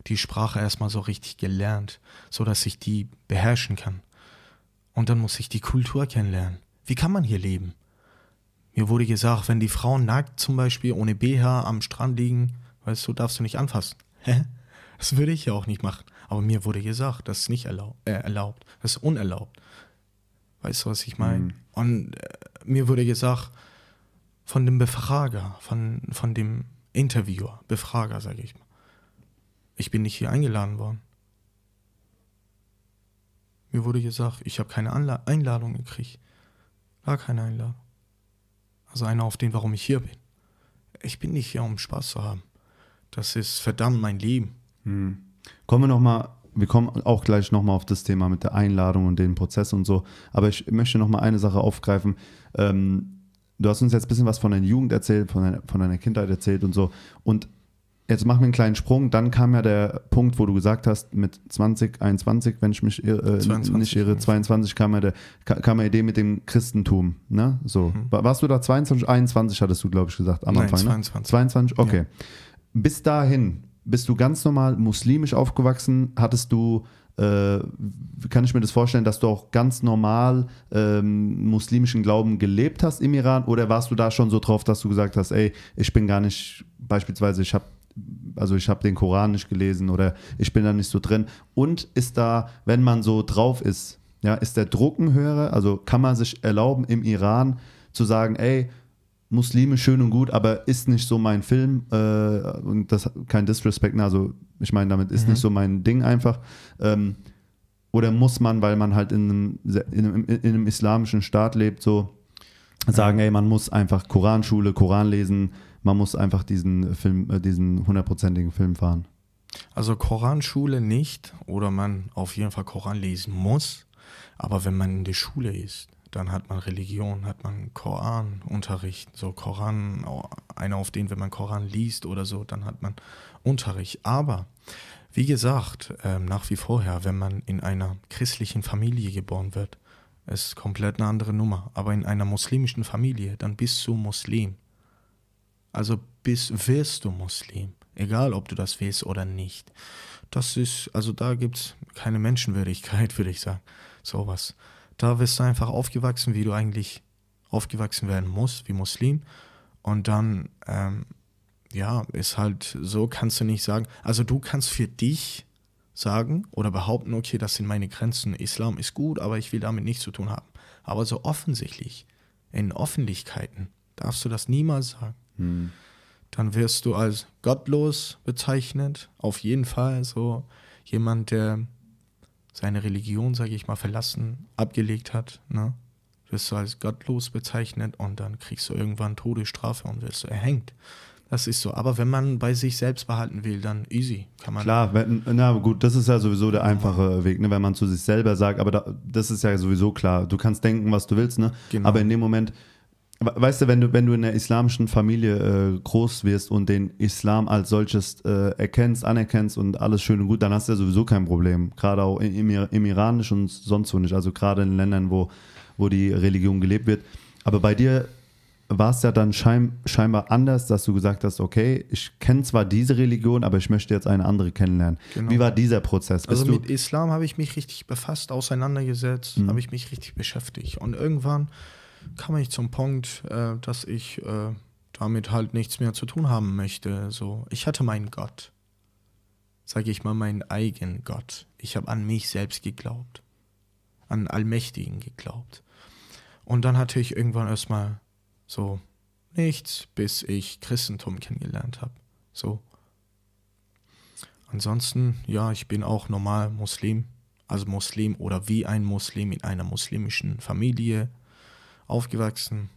Die Sprache erstmal so richtig gelernt, so dass ich die beherrschen kann. Und dann muss ich die Kultur kennenlernen. Wie kann man hier leben? Mir wurde gesagt, wenn die Frauen nackt zum Beispiel ohne BH am Strand liegen, weißt du, darfst du nicht anfassen. Hä? Das würde ich ja auch nicht machen. Aber mir wurde gesagt, das ist nicht erlaub, äh, erlaubt. Das ist unerlaubt. Weißt du, was ich meine? Mhm. Und äh, mir wurde gesagt, von dem Befrager, von, von dem Interviewer, Befrager, sage ich mal. Ich bin nicht hier eingeladen worden. Mir wurde gesagt, ich habe keine Anla Einladung gekriegt. Gar keine Einladung. Also einer auf den, warum ich hier bin. Ich bin nicht hier, um Spaß zu haben. Das ist verdammt mein Leben. Hm. Kommen wir nochmal, wir kommen auch gleich nochmal auf das Thema mit der Einladung und dem Prozess und so. Aber ich möchte nochmal eine Sache aufgreifen. Ähm, du hast uns jetzt ein bisschen was von deiner Jugend erzählt, von deiner, von deiner Kindheit erzählt und so. Und jetzt machen wir einen kleinen Sprung. Dann kam ja der Punkt, wo du gesagt hast, mit 20, 21, wenn ich mich äh, 22, nicht irre, 22 kam ja, der, kam ja Idee mit dem Christentum. Ne? So. Mhm. Warst du da 22, 21 hattest du, glaube ich, gesagt, am Nein, Anfang? 22. Ne? 22, okay. Ja bis dahin bist du ganz normal muslimisch aufgewachsen? Hattest du, äh, kann ich mir das vorstellen, dass du auch ganz normal ähm, muslimischen Glauben gelebt hast im Iran? Oder warst du da schon so drauf, dass du gesagt hast, ey, ich bin gar nicht, beispielsweise, ich habe also ich habe den Koran nicht gelesen oder ich bin da nicht so drin. Und ist da, wenn man so drauf ist, ja, ist der Druck ein höherer? Also kann man sich erlauben, im Iran zu sagen, ey, Muslime schön und gut, aber ist nicht so mein Film äh, und das kein Disrespect, ne, also ich meine, damit ist Mhm. nicht so mein Ding einfach. Ähm, oder muss man, weil man halt in einem, in einem, in einem islamischen Staat lebt, so sagen, ey, man muss einfach Koranschule, Koran lesen, man muss einfach diesen Film, äh, diesen hundertprozentigen Film fahren. Also Koranschule nicht oder man auf jeden Fall Koran lesen muss. Aber wenn man in der Schule ist, dann hat man Religion, hat man Koranunterricht, so Koran, einer auf den, wenn man Koran liest oder so, dann hat man Unterricht. Aber wie gesagt, ähm, nach wie vorher, wenn man in einer christlichen Familie geboren wird, ist komplett eine andere Nummer. Aber in einer muslimischen Familie, dann bist du Muslim. Also bist, wirst du Muslim, egal ob du das willst oder nicht. Das ist, also da gibt es keine Menschenwürdigkeit, *laughs* würde ich sagen. Sowas. Da wirst du einfach aufgewachsen, wie du eigentlich aufgewachsen werden musst, wie Muslim. Und dann, ähm, ja, ist halt so, kannst du nicht sagen. Also du kannst für dich sagen oder behaupten, okay, das sind meine Grenzen. Islam ist gut, aber ich will damit nichts zu tun haben. Aber so offensichtlich, in Öffentlichkeiten, darfst du das niemals sagen dann wirst du als gottlos bezeichnet. Auf jeden Fall so jemand, der seine Religion, sage ich mal, verlassen, abgelegt hat. Ne? Wirst du als gottlos bezeichnet und dann kriegst du irgendwann Todesstrafe und wirst du erhängt. Das ist so. Aber wenn man bei sich selbst behalten will, dann easy. Kann man. Klar, wenn, na gut, das ist ja sowieso der einfache Weg, ne, wenn man zu sich selber sagt, aber da, das ist ja sowieso klar. Du kannst denken, was du willst, ne? Genau. Aber in dem Moment, weißt du, wenn du, wenn du in einer islamischen Familie äh, groß wirst und den Islam als solches äh, erkennst, anerkennst und alles schön und gut, dann hast du ja sowieso kein Problem. Gerade auch im, im, Iranisch und sonst wo nicht. Also gerade in Ländern, wo, wo die Religion gelebt wird. Aber bei dir war es ja dann schein, scheinbar anders, dass du gesagt hast, okay, ich kenne zwar diese Religion, aber ich möchte jetzt eine andere kennenlernen. Genau. Wie war dieser Prozess? Bist Also mit Islam habe ich mich richtig befasst, auseinandergesetzt, habe ich mich richtig beschäftigt. Und irgendwann kam ich zum Punkt, äh, dass ich äh, damit halt nichts mehr zu tun haben möchte. So, ich hatte meinen Gott, sage ich mal, meinen eigenen Gott. Ich habe an mich selbst geglaubt, an Allmächtigen geglaubt. Und dann hatte ich irgendwann erstmal so nichts, bis ich Christentum kennengelernt habe. So. Ansonsten, ja, ich bin auch normal Muslim, also Muslim oder wie ein Muslim in einer muslimischen Familie aufgewachsen.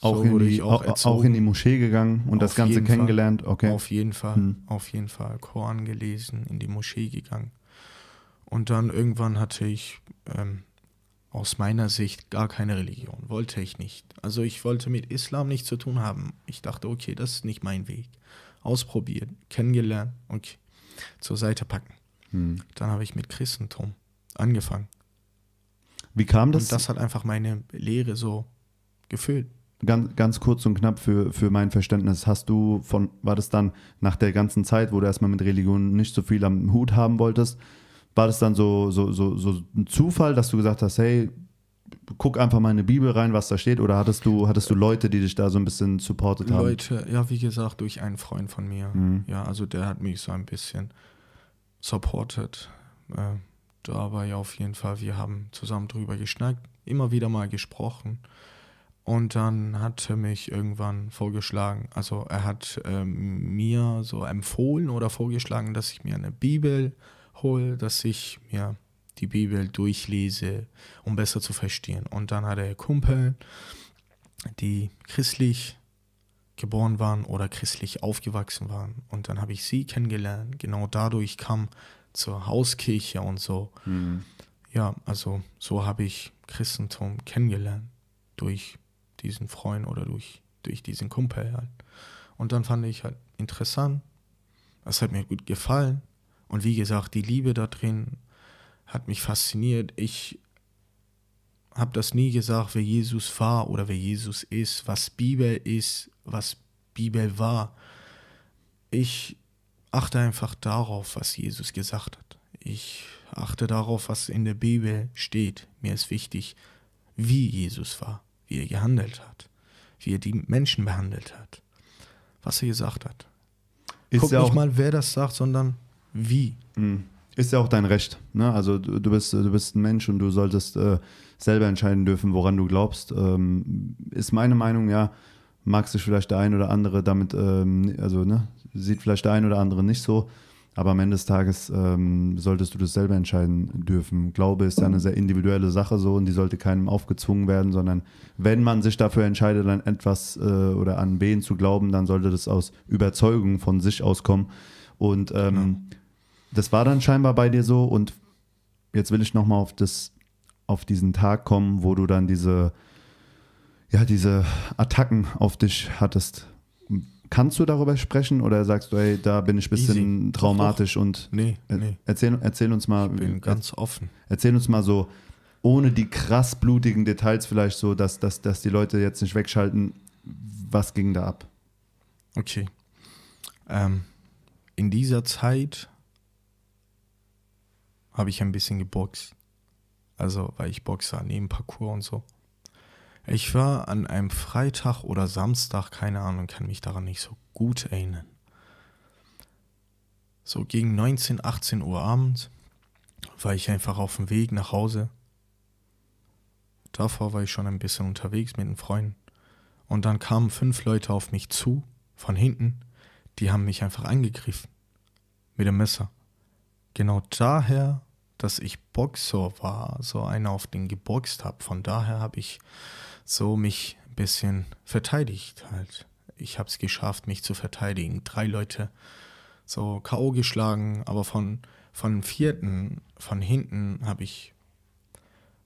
auch, so in wurde die, ich auch, auch in die Moschee gegangen und das Auf Ganze jeden Fall. kennengelernt? Okay. Auf jeden Fall, Hm. auf jeden Fall Koran gelesen, in die Moschee gegangen. Und dann irgendwann hatte ich ähm, aus meiner Sicht gar keine Religion, wollte ich nicht. Also ich wollte mit Islam nichts zu tun haben. Ich dachte, okay, das ist nicht mein Weg. Ausprobiert, kennengelernt, okay, zur Seite packen. Hm. Dann habe ich mit Christentum angefangen. Wie kam das? Und das hat einfach meine Lehre so gefüllt. ganz, ganz kurz und knapp für, für mein Verständnis. Hast du von, war das dann nach der ganzen Zeit, wo du erstmal mit Religion nicht so viel am Hut haben wolltest, war das dann so, so, so, so ein Zufall, dass du gesagt hast, hey, guck einfach mal in die Bibel rein, was da steht, oder hattest du, hattest du Leute, die dich da so ein bisschen supportet haben? Leute, ja, wie gesagt, durch einen Freund von mir. Mhm. Ja, also der hat mich so ein bisschen supported. Äh, dabei auf jeden Fall. Wir haben zusammen drüber geschnackt, immer wieder mal gesprochen. Und dann hat er mich irgendwann vorgeschlagen, also er hat ähm, mir so empfohlen oder vorgeschlagen, dass ich mir eine Bibel hole, dass ich mir die Bibel durchlese, um besser zu verstehen. Und dann hat er Kumpel, die christlich geboren waren oder christlich aufgewachsen waren. Und dann habe ich sie kennengelernt. Genau dadurch kam zur Hauskirche und so. Mhm. Ja, also so habe ich Christentum kennengelernt. Durch diesen Freund oder durch, durch diesen Kumpel halt. Und dann fand ich halt interessant. Es hat mir gut gefallen. Und wie gesagt, die Liebe da drin hat mich fasziniert. Ich habe das nie gesagt, wer Jesus war oder wer Jesus ist, was Bibel ist, was Bibel war. Ich achte einfach darauf, was Jesus gesagt hat. Ich achte darauf, was in der Bibel steht. Mir ist wichtig, wie Jesus war, wie er gehandelt hat, wie er die Menschen behandelt hat, was er gesagt hat. Ist Guck ja nicht mal, wer das sagt, sondern wie. Mhm. Ist ja auch dein Recht. Ne? Also du, du, bist, du bist ein Mensch und du solltest äh, selber entscheiden dürfen, woran du glaubst. Ähm, ist meine Meinung, ja. mag sich vielleicht der ein oder andere damit, ähm, also ne, sieht vielleicht der ein oder andere nicht so. Aber am Ende des Tages ähm, solltest du das selber entscheiden dürfen. Glaube ist ja eine sehr individuelle Sache so und die sollte keinem aufgezwungen werden, sondern wenn man sich dafür entscheidet, an etwas äh, oder an wen zu glauben, dann sollte das aus Überzeugung von sich auskommen. Und ähm, genau. das war dann scheinbar bei dir so. Und jetzt will ich nochmal auf auf diesen Tag kommen, wo du dann diese, ja, diese Attacken auf dich hattest. Kannst du darüber sprechen oder sagst du, ey, da bin ich ein bisschen Easy. traumatisch doch, doch. und nee, nee. Erzähl, erzähl uns mal. Ich bin ganz offen. Erzähl uns mal so, ohne die krass blutigen Details vielleicht so, dass, dass, dass die Leute jetzt nicht wegschalten, was ging da ab? Okay. Ähm, in dieser Zeit habe ich ein bisschen geboxt. Also, weil ich Boxer neben Parcours und so. Ich war an einem Freitag oder Samstag, keine Ahnung, kann mich daran nicht so gut erinnern. So gegen 19, 18 Uhr abends war ich einfach auf dem Weg nach Hause. Davor war ich schon ein bisschen unterwegs mit den Freunden. Und dann kamen fünf Leute auf mich zu, von hinten, die haben mich einfach angegriffen. Mit dem Messer. Genau daher, dass ich Boxer war, so einer auf den geboxt habe. Von daher habe ich so mich ein bisschen verteidigt halt. Ich habe es geschafft, mich zu verteidigen. Drei Leute so K.O. geschlagen, aber von, von vierten, von hinten habe ich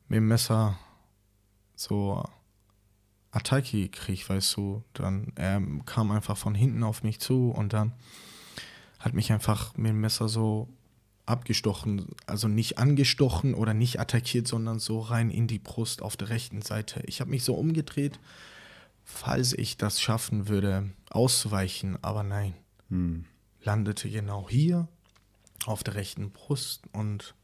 mit dem Messer so Attacke gekriegt, weißt du. Dann er kam einfach von hinten auf mich zu und dann hat mich einfach mit dem Messer so abgestochen, also nicht angestochen oder nicht attackiert, sondern so rein in die Brust auf der rechten Seite. Ich habe mich so umgedreht, falls ich das schaffen würde, auszuweichen, aber nein. Hm. Landete genau hier auf der rechten Brust und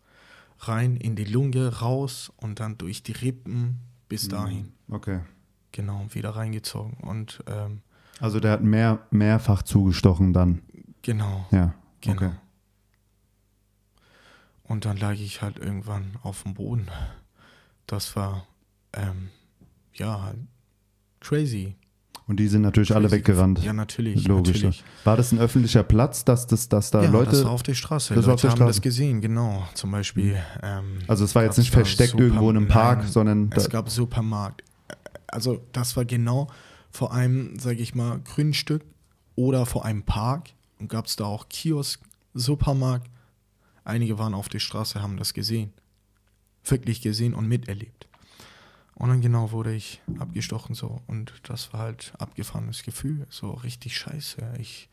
rein in die Lunge, raus und dann durch die Rippen bis hm. dahin. Okay. Genau, wieder reingezogen. Und ähm, also der hat mehr, mehrfach zugestochen dann. Genau. Ja. Genau. Okay. Und dann lag ich halt irgendwann auf dem Boden. Das war, ähm, ja, crazy. Und die sind natürlich crazy. alle weggerannt. Ja, natürlich. Logisch. Natürlich. War das ein öffentlicher Platz, dass, das, dass da ja, Leute. Das war auf der Straße. Das Leute auf der haben Straße. das gesehen, genau. Zum Beispiel. Ähm, also es war jetzt nicht versteckt Super irgendwo in einem Park, nein, sondern. Es gab Supermarkt. Also das war genau vor einem, sage ich mal, Grünstück oder vor einem Park. Und gab es da auch Kiosk, Supermarkt Einige waren auf der Straße, haben das gesehen. Wirklich gesehen und miterlebt. Und dann genau wurde ich abgestochen so. Und das war halt abgefahrenes Gefühl. So richtig scheiße. Ich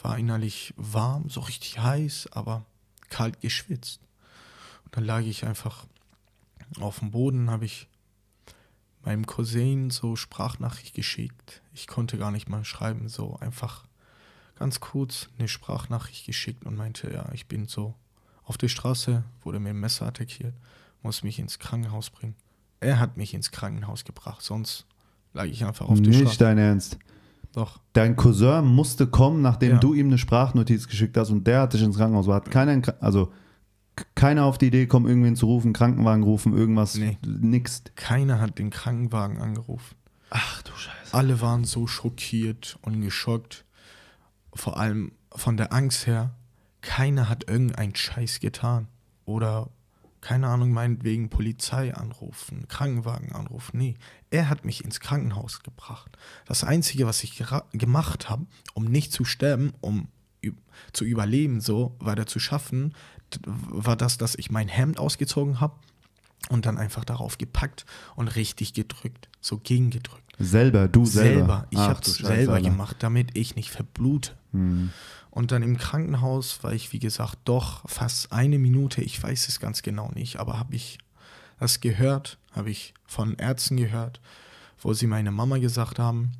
war innerlich warm, so richtig heiß, aber kalt geschwitzt. Und dann lag ich einfach auf dem Boden, habe ich meinem Cousin so Sprachnachricht geschickt. Ich konnte gar nicht mal schreiben, so einfach ganz kurz eine Sprachnachricht geschickt und meinte, ja, ich bin so auf der Straße wurde mir ein Messer attackiert, muss mich ins Krankenhaus bringen. Er hat mich ins Krankenhaus gebracht, sonst lag ich einfach auf der Straße. Nicht dein Ernst. Doch. Dein Cousin musste kommen, nachdem ja. du ihm eine Sprachnotiz geschickt hast und der hat dich ins Krankenhaus. Hat keiner, also keiner auf die Idee gekommen, irgendwen zu rufen, Krankenwagen rufen, irgendwas, nee. nix. Keiner hat den Krankenwagen angerufen. Ach du Scheiße. Alle waren so schockiert und geschockt. Vor allem von der Angst her, keiner hat irgendeinen Scheiß getan. Oder, keine Ahnung, meinetwegen Polizei anrufen, Krankenwagen anrufen. Nee, er hat mich ins Krankenhaus gebracht. Das Einzige, was ich gemacht habe, um nicht zu sterben, um zu überleben, so weiter zu schaffen, war das, dass ich mein Hemd ausgezogen habe und dann einfach darauf gepackt und richtig gedrückt, so gegengedrückt. Selber, du selber. Selber, ich habe es selber gemacht, damit ich nicht verblute. Hm. Und dann im Krankenhaus war ich, wie gesagt, doch fast eine Minute, ich weiß es ganz genau nicht, aber habe ich das gehört, habe ich von Ärzten gehört, wo sie meine Mama gesagt haben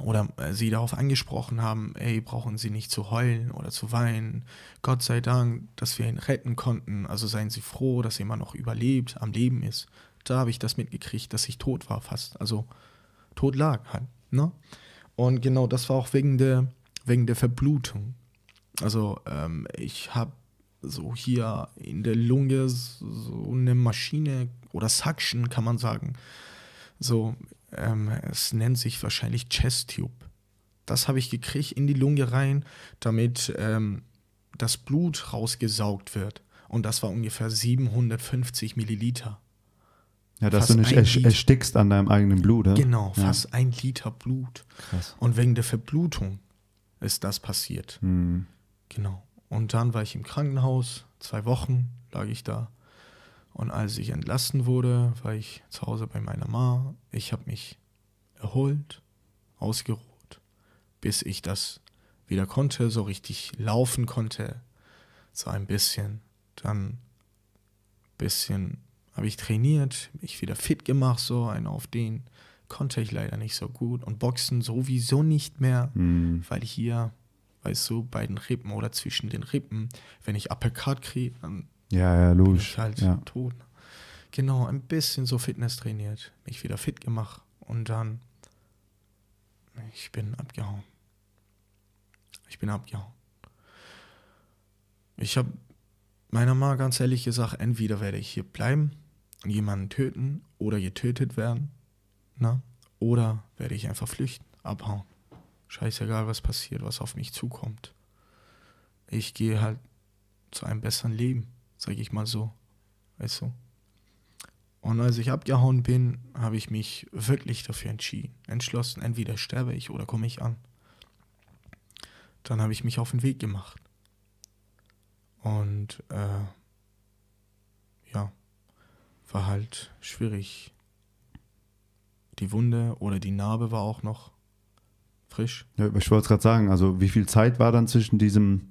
oder äh, sie darauf angesprochen haben, ey, brauchen Sie nicht zu heulen oder zu weinen. Gott sei Dank, dass wir ihn retten konnten. Also seien Sie froh, dass er immer noch überlebt, am Leben ist. Da habe ich das mitgekriegt, dass ich tot war fast. Also tot lag halt. Ne? Und genau das war auch wegen der, wegen der Verblutung. Also ähm, ich habe so hier in der Lunge so eine Maschine oder Suction kann man sagen. So ähm, es nennt sich wahrscheinlich Chest Tube. Das habe ich gekriegt in die Lunge rein, damit ähm, das Blut rausgesaugt wird. Und das war ungefähr 750 Milliliter. Ja, dass Fast du nicht Liter. erstickst an deinem eigenen Blut, ne? Genau, Ja. fast ein Liter Blut. Krass. Und wegen der Verblutung ist das passiert. Hm. Genau. Und dann war ich im Krankenhaus, zwei Wochen lag ich da. Und als ich entlassen wurde, war ich zu Hause bei meiner Ma. Ich habe mich erholt, ausgeruht, bis ich das wieder konnte, so richtig laufen konnte. So ein bisschen. Dann ein bisschen habe ich trainiert, mich wieder fit gemacht, so einen auf den. Konnte ich leider nicht so gut. Und Boxen sowieso nicht mehr Hm. weil hier, weißt du, bei den Rippen oder zwischen den Rippen, wenn ich Uppercut kriege, dann Ja, ja, bin logisch. ich halt ja. tot. Genau, ein bisschen so Fitness trainiert, mich wieder fit gemacht und dann, ich bin abgehauen. Ich bin abgehauen. Ich habe meiner Mama ganz ehrlich gesagt, entweder werde ich hier bleiben und jemanden töten oder getötet werden, na? oder werde ich einfach flüchten, abhauen. Scheißegal, was passiert, was auf mich zukommt. Ich gehe halt zu einem besseren Leben, sage ich mal so. Weißt du? Und als ich abgehauen bin, habe ich mich wirklich dafür entschieden, entschlossen, entweder sterbe ich oder komme ich an. Dann habe ich mich auf den Weg gemacht. Und äh, ja, war halt schwierig. Die Wunde oder die Narbe war auch noch frisch. Ja, ich wollte es gerade sagen, also wie viel Zeit war dann zwischen diesem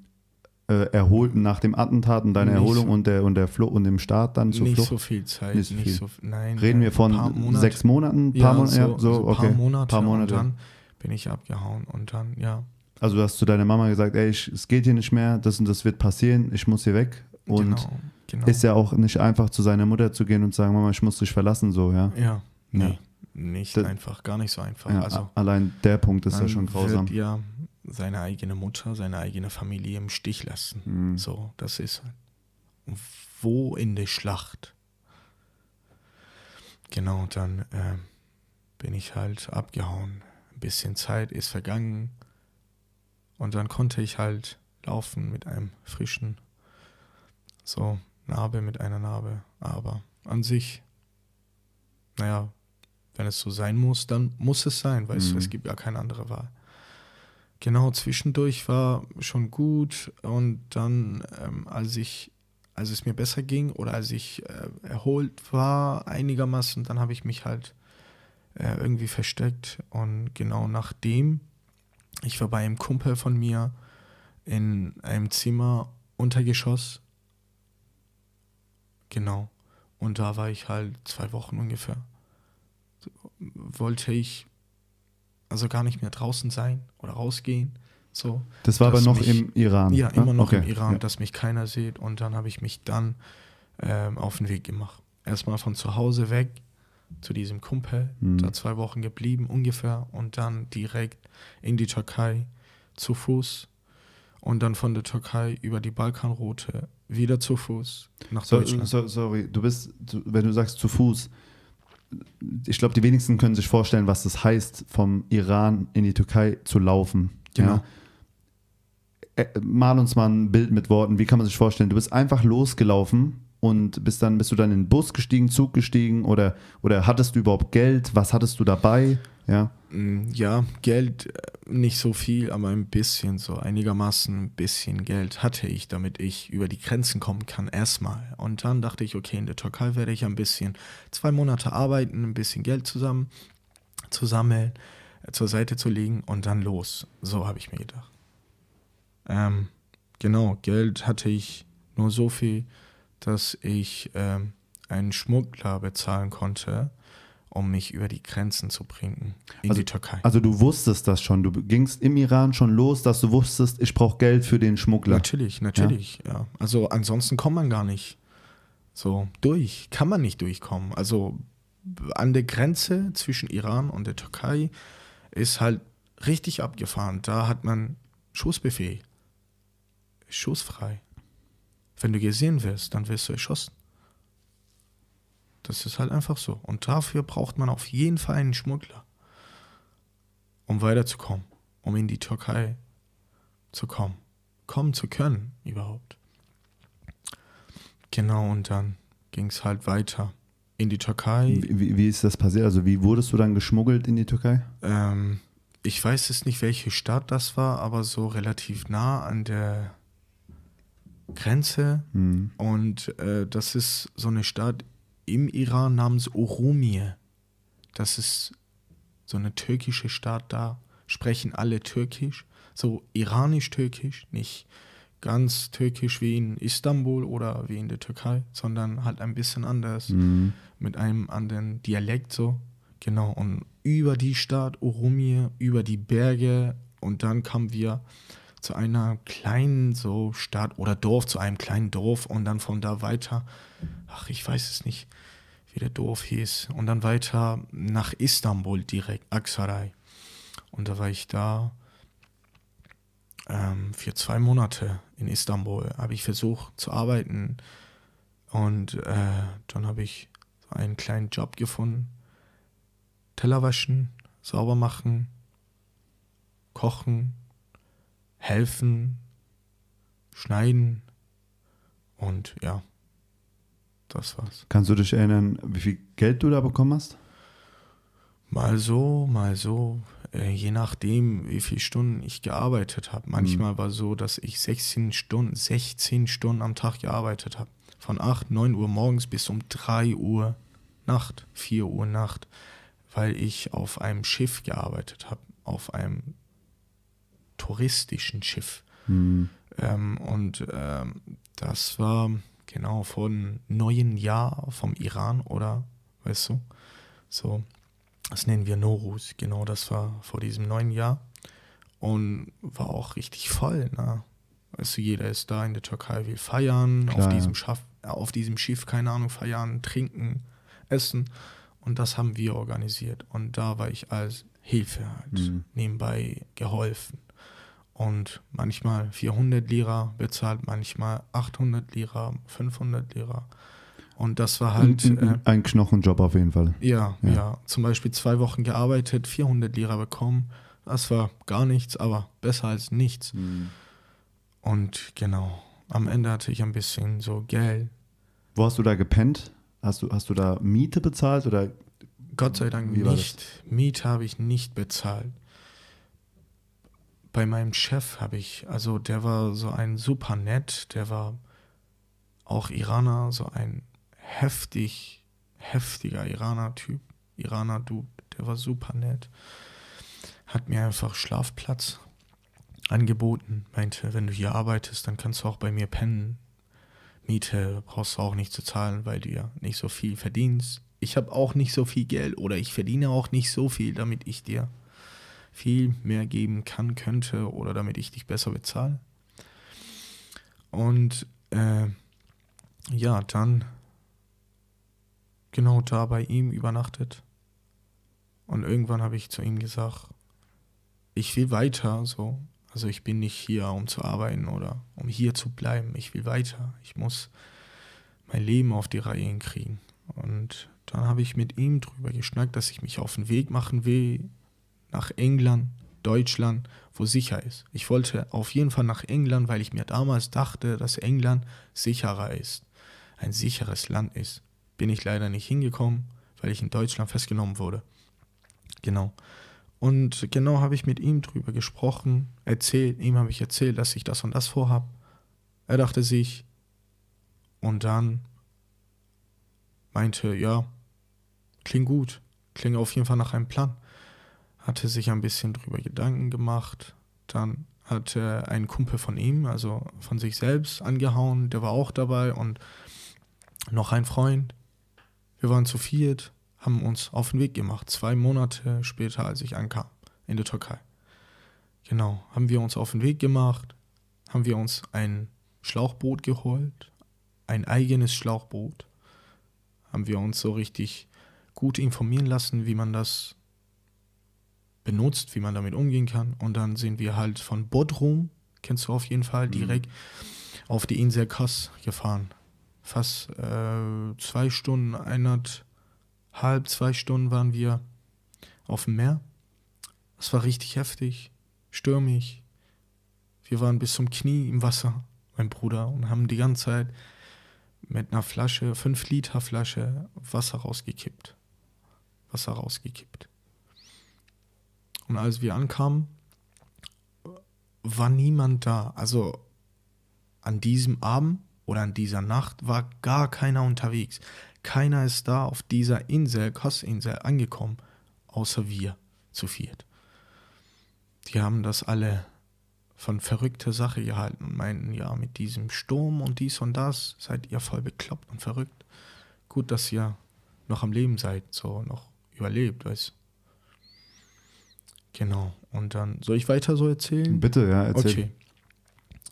äh, Erholten nach dem Attentat und deiner Nicht Erholung so- und der und der Flucht und dem Start dann zur nicht Flucht? so viel Zeit. Nicht Nicht so so, viel. nein. Reden wir von Monate. sechs Monaten, ja, paar Monate, so, ja, so, so okay, paar Monate, paar Monate. und dann bin ich abgehauen und dann, ja, Also du hast zu deiner Mama gesagt, ey, ich, es geht hier nicht mehr, das und das wird passieren, ich muss hier weg. Und genau, genau. ist ja auch nicht einfach zu seiner Mutter zu gehen und zu sagen, Mama, ich muss dich verlassen, so, ja. ja, nee, Ja. Nicht Das- einfach, gar nicht so einfach. ja also, allein der Punkt ist ja schon grausam. wird ja seine eigene Mutter, seine eigene Familie im Stich lassen. Mhm. So, das ist halt. Wo in der Schlacht? Genau, dann äh, bin ich halt abgehauen. Ein bisschen Zeit ist vergangen. Und dann konnte ich halt laufen mit einem frischen, so Narbe mit einer Narbe. Aber an sich, naja, wenn es so sein muss, dann muss es sein, weißt Mhm. du, es gibt gar keine andere Wahl. Genau, zwischendurch war schon gut und dann, ähm, als ich, als es mir besser ging oder als ich äh, erholt war einigermaßen, dann habe ich mich halt äh, irgendwie versteckt und genau nachdem, ich war bei einem Kumpel von mir in einem Zimmer Untergeschoss, genau, und da war ich halt zwei Wochen ungefähr. Wollte ich also gar nicht mehr draußen sein oder rausgehen, so. Das war aber noch mich- im Iran. Ja, immer noch Okay, im Iran, Ja. dass mich keiner sieht. Und dann habe ich mich dann ähm, auf den Weg gemacht. Erstmal von zu Hause weg zu diesem Kumpel, Mhm. da zwei Wochen geblieben ungefähr. Und dann direkt in die Türkei zu Fuß. Und dann von der Türkei über die Balkanroute wieder zu Fuß nach So, Deutschland. so, sorry, du bist, wenn du sagst zu Fuß, ich glaube, die wenigsten können sich vorstellen, was das heißt, vom Iran in die Türkei zu laufen. Genau. Ja? Äh, Mal uns mal ein Bild mit Worten. Wie kann man sich vorstellen? Du bist einfach losgelaufen und bist dann, bist du dann in den Bus gestiegen, Zug gestiegen oder, oder hattest du überhaupt Geld? Was hattest du dabei? Ja. Mm, Ja, Geld äh, nicht so viel, aber ein bisschen so, einigermaßen ein bisschen Geld hatte ich, damit ich über die Grenzen kommen kann, erstmal. Und dann dachte ich, okay, in der Türkei werde ich ein bisschen zwei Monate arbeiten, ein bisschen Geld zusammen zu sammeln, äh, zur Seite zu legen und dann los. So habe ich mir gedacht. Ähm, genau, Geld hatte ich nur so viel, dass ich ähm, einen Schmuggler bezahlen konnte, um mich über die Grenzen zu bringen in Also- die Türkei. Also du wusstest das schon. Du gingst im Iran schon los, dass du wusstest, ich brauche Geld für den Schmuggler. Natürlich, natürlich, ja. Also ansonsten kommt man gar nicht so durch. Kann man nicht durchkommen. Also an der Grenze zwischen Iran und der Türkei ist halt richtig abgefahren. Da hat man Schussbefehl. Schussfrei. Wenn du gesehen wirst, dann wirst du erschossen. Das ist halt einfach so. Und dafür braucht man auf jeden Fall einen Schmuggler, um weiterzukommen, um in die Türkei zu kommen, kommen zu können überhaupt. Genau, und dann ging es halt weiter in die Türkei. Wie, wie, ist das passiert? Also wie wurdest du dann geschmuggelt in die Türkei? Ähm, ich weiß jetzt nicht, welche Stadt das war, aber so relativ nah an der Grenze. Mhm. Und äh, das ist so eine Stadt im Iran namens Urumie. Das ist so eine türkische Stadt, da sprechen alle Türkisch. So iranisch-türkisch, nicht ganz türkisch wie in Istanbul oder wie in der Türkei, sondern halt ein bisschen anders, Mhm. mit einem anderen Dialekt so. Genau, und über die Stadt Urumie, über die Berge und dann kamen wir zu einer kleinen so Stadt oder Dorf, zu einem kleinen Dorf und dann von da weiter, ach, ich weiß es nicht, wie der Dorf hieß, und dann weiter nach Istanbul direkt, Aksaray. Und da war ich da ähm, für zwei Monate in Istanbul, habe ich versucht zu arbeiten und äh, dann habe ich einen kleinen Job gefunden. Teller waschen, sauber machen, kochen, helfen, schneiden und ja, das war's. Kannst du dich erinnern, wie viel Geld du da bekommen hast? Mal so, mal so, äh, je nachdem, wie viele Stunden ich gearbeitet habe. Manchmal war so, dass ich 16 Stunden, 16 Stunden am Tag gearbeitet habe. Von 8, 9 Uhr morgens bis um 3 Uhr Nacht, 4 Uhr Nacht, weil ich auf einem Schiff gearbeitet habe, auf einem touristischen Schiff. Mhm. Ähm, und ähm, das war genau von neuen Jahr vom Iran oder weißt du, so, das nennen wir Norus, genau das war vor diesem neuen Jahr und war auch richtig voll, ne? Weißt du, jeder ist da in der Türkei, will feiern, Klar, auf, diesem Schaff, auf diesem Schiff, keine Ahnung, feiern, trinken, essen und das haben wir organisiert und da war ich als Hilfe halt Mhm. nebenbei geholfen und manchmal 400 Lira bezahlt, manchmal 800 Lira, 500 Lira. Und das war halt, ein, äh, ein, ein Knochenjob auf jeden Fall. ja, Ja. ja, zum Beispiel zwei Wochen gearbeitet, 400 Lira bekommen. Das war gar nichts, aber besser als nichts. Und genau, am Ende hatte ich ein bisschen so Geld. Wo hast du da gepennt? Hast du, hast du da Miete bezahlt oder Gott sei Dank nicht. Miete habe ich nicht bezahlt. Bei meinem Chef habe ich, also der war so ein super nett, der war auch Iraner, so ein heftig, heftiger Iraner-Typ, Iraner-Dude, der war super nett. Hat mir einfach Schlafplatz angeboten, meinte, wenn du hier arbeitest, dann kannst du auch bei mir pennen. Miete brauchst du auch nicht zu zahlen, weil du ja nicht so viel verdienst. Ich habe auch nicht so viel Geld oder ich verdiene auch nicht so viel, damit ich dir viel mehr geben kann, könnte oder damit ich dich besser bezahle. Und äh, ja, dann genau da bei ihm übernachtet. Und irgendwann habe ich zu ihm gesagt, ich will weiter so. Also ich bin nicht hier, um zu arbeiten oder um hier zu bleiben. Ich will weiter. Ich muss mein Leben auf die Reihe kriegen. Und dann habe ich mit ihm drüber geschnackt, dass ich mich auf den Weg machen will nach England, Deutschland, wo sicher ist. Ich wollte auf jeden Fall nach England, weil ich mir damals dachte, dass England sicherer ist, ein sicheres Land ist. Bin ich leider nicht hingekommen, weil ich in Deutschland festgenommen wurde. Genau. Und genau habe ich mit ihm drüber gesprochen, erzählt, ihm habe ich erzählt, dass ich das und das vorhab. Er dachte sich und dann meinte, ja, klingt gut, klingt auf jeden Fall nach einem Plan. Hatte sich ein bisschen drüber Gedanken gemacht, dann hatte ein Kumpel von ihm, also von sich selbst, angehauen, der war auch dabei und noch ein Freund. Wir waren zu viert, haben uns auf den Weg gemacht. Zwei Monate später, als ich ankam in der Türkei. Genau, haben wir uns auf den Weg gemacht, haben wir uns ein Schlauchboot geholt, ein eigenes Schlauchboot. Haben wir uns so richtig gut informieren lassen, wie man das benutzt, wie man damit umgehen kann. Und dann sind wir halt von Bodrum, kennst du auf jeden Fall, direkt auf die Insel Kos gefahren. fast äh, zwei Stunden, eineinhalb, zwei Stunden waren wir auf dem Meer. Es war richtig heftig, stürmig. Wir waren bis zum Knie im Wasser, mein Bruder, und haben die ganze Zeit mit einer Flasche, 5 Liter Flasche, Wasser rausgekippt. Wasser rausgekippt. Und als wir ankamen, war niemand da. Also an diesem Abend oder an dieser Nacht war gar keiner unterwegs. Keiner ist da auf dieser Insel, Kostinsel, angekommen, außer wir zu viert. Die haben das alle von verrückter Sache gehalten und meinten, ja, mit diesem Sturm und dies und das seid ihr voll bekloppt und verrückt. Gut, dass ihr noch am Leben seid, so noch überlebt, weißt Genau. Und dann, soll ich weiter so erzählen? Bitte, ja, erzähl. Okay.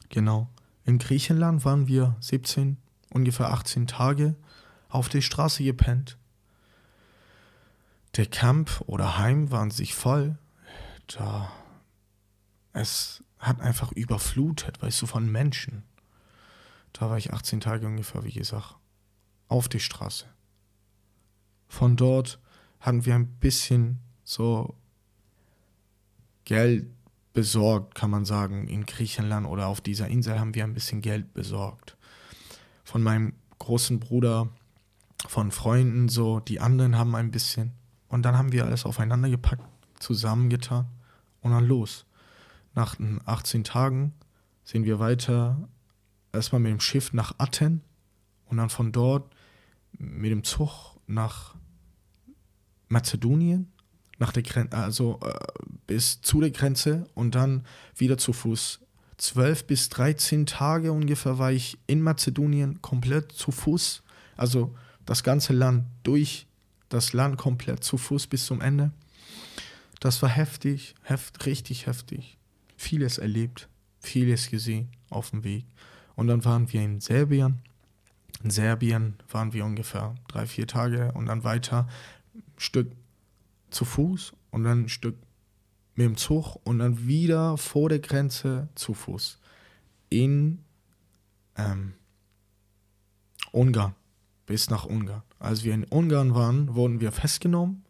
Genau. In Griechenland waren wir 17, ungefähr 18 Tage auf der Straße gepennt. Der Camp oder Heim waren sich voll. Da es hat einfach überflutet, weißt du, von Menschen. Da war ich 18 Tage ungefähr, wie gesagt, auf die Straße. Von dort hatten wir ein bisschen so Geld besorgt, kann man sagen, in Griechenland oder auf dieser Insel haben wir ein bisschen Geld besorgt. Von meinem großen Bruder, von Freunden, so, die anderen haben ein bisschen. Und dann haben wir alles aufeinander gepackt, zusammengetan und dann los. Nach 18 Tagen sind wir weiter, erstmal mit dem Schiff nach Athen und dann von dort mit dem Zug nach Mazedonien, nach der Grenze, also äh, bis zu der Grenze und dann wieder zu Fuß. 12 bis 13 Tage ungefähr war ich in Mazedonien komplett zu Fuß, also das ganze Land durch das Land komplett zu Fuß bis zum Ende. Das war heftig, heft, richtig heftig vieles erlebt, vieles gesehen auf dem Weg. Und dann waren wir in Serbien. In Serbien waren wir ungefähr drei, vier Tage und dann weiter Stück zu Fuß und dann ein Stück mit dem Zug und dann wieder vor der Grenze zu Fuß in ähm, Ungarn, bis nach Ungarn. Als wir in Ungarn waren, wurden wir festgenommen.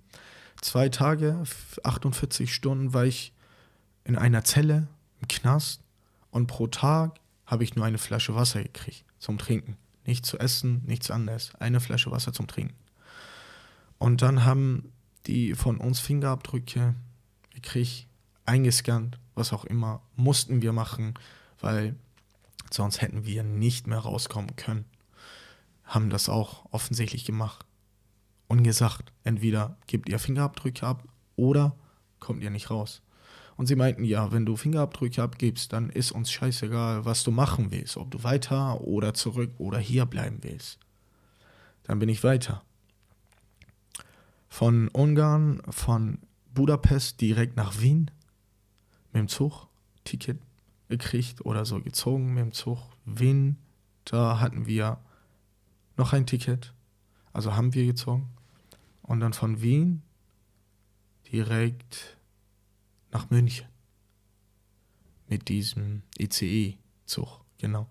Zwei Tage, 48 Stunden war ich in einer Zelle im Knast und pro Tag habe ich nur eine Flasche Wasser gekriegt zum Trinken. Nichts zu essen, nichts anderes. Eine Flasche Wasser zum Trinken. Und dann haben die von uns Fingerabdrücke gekriegt, eingescannt, was auch immer, mussten wir machen, weil sonst hätten wir nicht mehr rauskommen können. Haben das auch offensichtlich gemacht und gesagt, entweder gebt ihr Fingerabdrücke ab oder kommt ihr nicht raus. Und sie meinten, ja, wenn du Fingerabdrücke abgibst, dann ist uns scheißegal, was du machen willst, ob du weiter oder zurück oder hier bleiben willst. Dann bin ich weiter. Von Ungarn, von Budapest direkt nach Wien mit dem Zug, Ticket gekriegt oder so gezogen mit dem Zug. Wien, da hatten wir noch ein Ticket, also haben wir gezogen. Und dann von Wien direkt nach München. Mit diesem ICE-Zug, genau.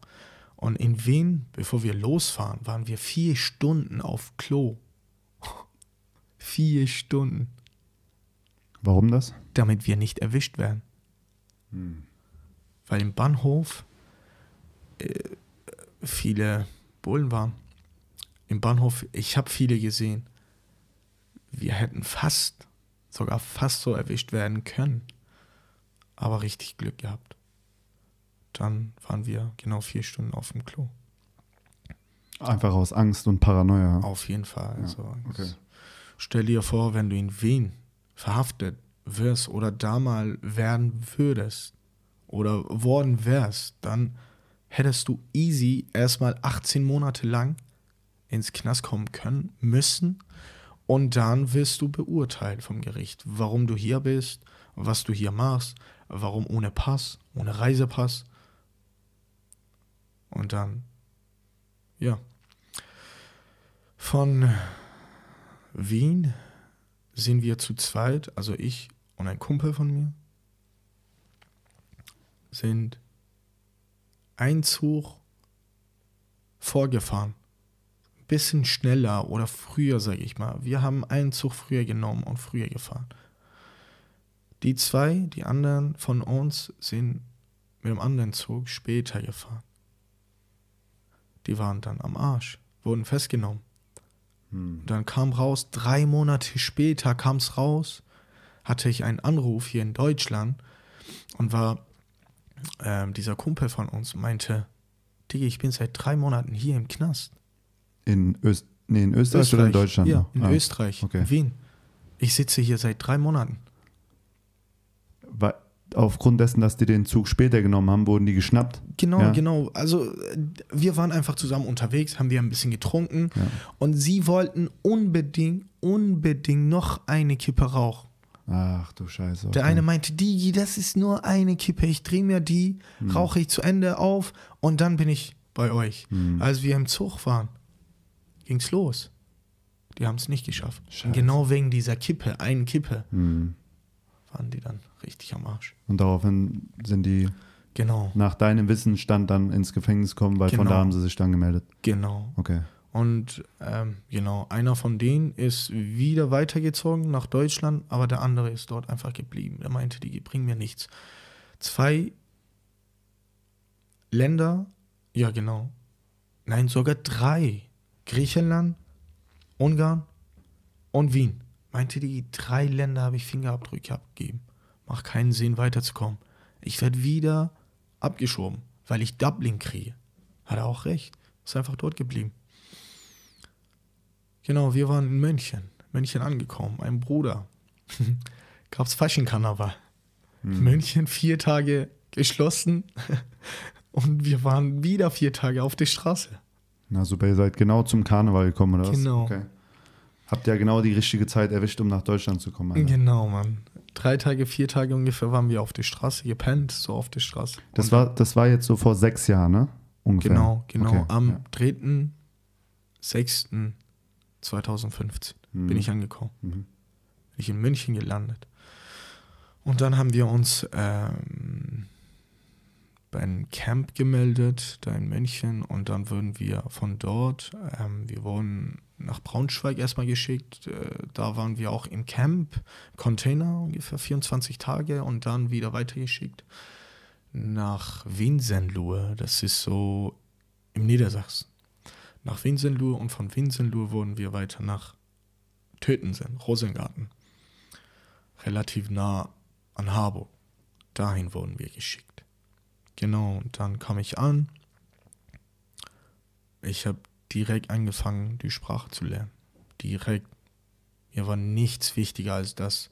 Und in Wien, bevor wir losfahren, waren wir vier Stunden auf Klo. Vier Stunden. Warum das? Damit wir nicht erwischt werden. Hm. Weil im Bahnhof äh, viele Bullen waren. Im Bahnhof, ich habe viele gesehen. Wir hätten fast, sogar fast so erwischt werden können aber richtig Glück gehabt. Dann waren wir genau vier Stunden auf dem Klo. Einfach aus Angst und Paranoia. Auf jeden Fall. Also, ja, okay. Stell dir vor, wenn du in Wien verhaftet wirst oder da mal werden würdest oder worden wärst, dann hättest du easy erstmal 18 Monate lang ins Knast kommen können, müssen und dann wirst du beurteilt vom Gericht, warum du hier bist, was du hier machst, Warum ohne Pass, ohne Reisepass? Und dann, ja. Von Wien sind wir zu zweit, also ich und ein Kumpel von mir, sind ein Zug vorgefahren bisschen schneller oder früher, sage ich mal. Wir haben einen Zug früher genommen und früher gefahren. Die zwei, die anderen von uns, sind mit dem anderen Zug später gefahren. Die waren dann am Arsch, wurden festgenommen. Hm. Und dann kam raus, drei Monate später kam es raus, hatte ich einen Anruf hier in Deutschland und war ähm, dieser Kumpel von uns meinte, Digga, ich bin seit drei Monaten hier im Knast. In, Öst nee, in Österreich, oder in Deutschland? Ja, in Ah, Österreich, okay. in Wien. Ich sitze hier seit drei Monaten. Aufgrund dessen, dass die den Zug später genommen haben, wurden die geschnappt. Genau, Ja. genau. Also äh, wir waren einfach zusammen unterwegs, haben wir ein bisschen getrunken Ja. und sie wollten unbedingt, unbedingt noch eine Kippe rauchen. Ach du Scheiße. Der okay. eine meinte, Digi, das ist nur eine Kippe. Ich drehe mir die, Hm. rauche ich zu Ende auf und dann bin ich bei euch. Hm. Als wir im Zug waren, ging's los. Die haben es nicht geschafft. Scheiße. Genau wegen dieser Kippe, einen Kippe, Hm. Waren die dann richtig am Arsch. Und daraufhin sind die Genau, nach deinem Wissensstand dann ins Gefängnis gekommen, weil von Genau. da haben sie sich dann gemeldet. genau. Okay. Und ähm, genau, einer von denen ist wieder weitergezogen nach Deutschland, aber der andere ist dort einfach geblieben. Er meinte, die bringen mir nichts. Zwei Länder, ja genau, nein, sogar drei. Griechenland, Ungarn und Wien. Meinte die, drei Länder habe ich Fingerabdrücke abgegeben. Macht keinen Sinn, weiterzukommen. Ich werde wieder abgeschoben, weil ich Dublin kriege. Hat er auch recht. Ist einfach dort geblieben. Genau, wir waren in München. München angekommen. Ein Bruder. *laughs* Gab's Fasching-Karneval. München vier Tage geschlossen. *laughs* Und wir waren wieder vier Tage auf der Straße. Na super, ihr seid genau zum Karneval gekommen, oder was? Genau. Okay. Habt ihr genau die richtige Zeit erwischt, um nach Deutschland zu kommen. Alter. Genau, Mann. Drei Tage, vier Tage ungefähr waren wir auf der Straße gepennt, so auf der Straße. Das Und war, das war jetzt so vor sechs Jahren, ne? Ungefähr. Genau, genau. Okay, Am ja. 3.6.2015 Mhm. bin ich angekommen. Mhm. Bin ich in München gelandet. Und dann haben wir uns ähm, bei einem Camp gemeldet, da in München. Und dann wurden wir von dort, ähm, wir wurden nach Braunschweig erstmal geschickt. Äh, da waren wir auch im Camp, Container, ungefähr 24 Tage. Und dann wieder weitergeschickt nach Winsenlohe. Das ist so im Niedersachsen. Nach Winsenlohe und von Winsenlohe wurden wir weiter nach Tötensen, Rosengarten. Relativ nah an Harburg. Dahin wurden wir geschickt. Genau, und dann kam ich an. Ich habe direkt angefangen, die Sprache zu lernen. Direkt. Mir war nichts wichtiger als das,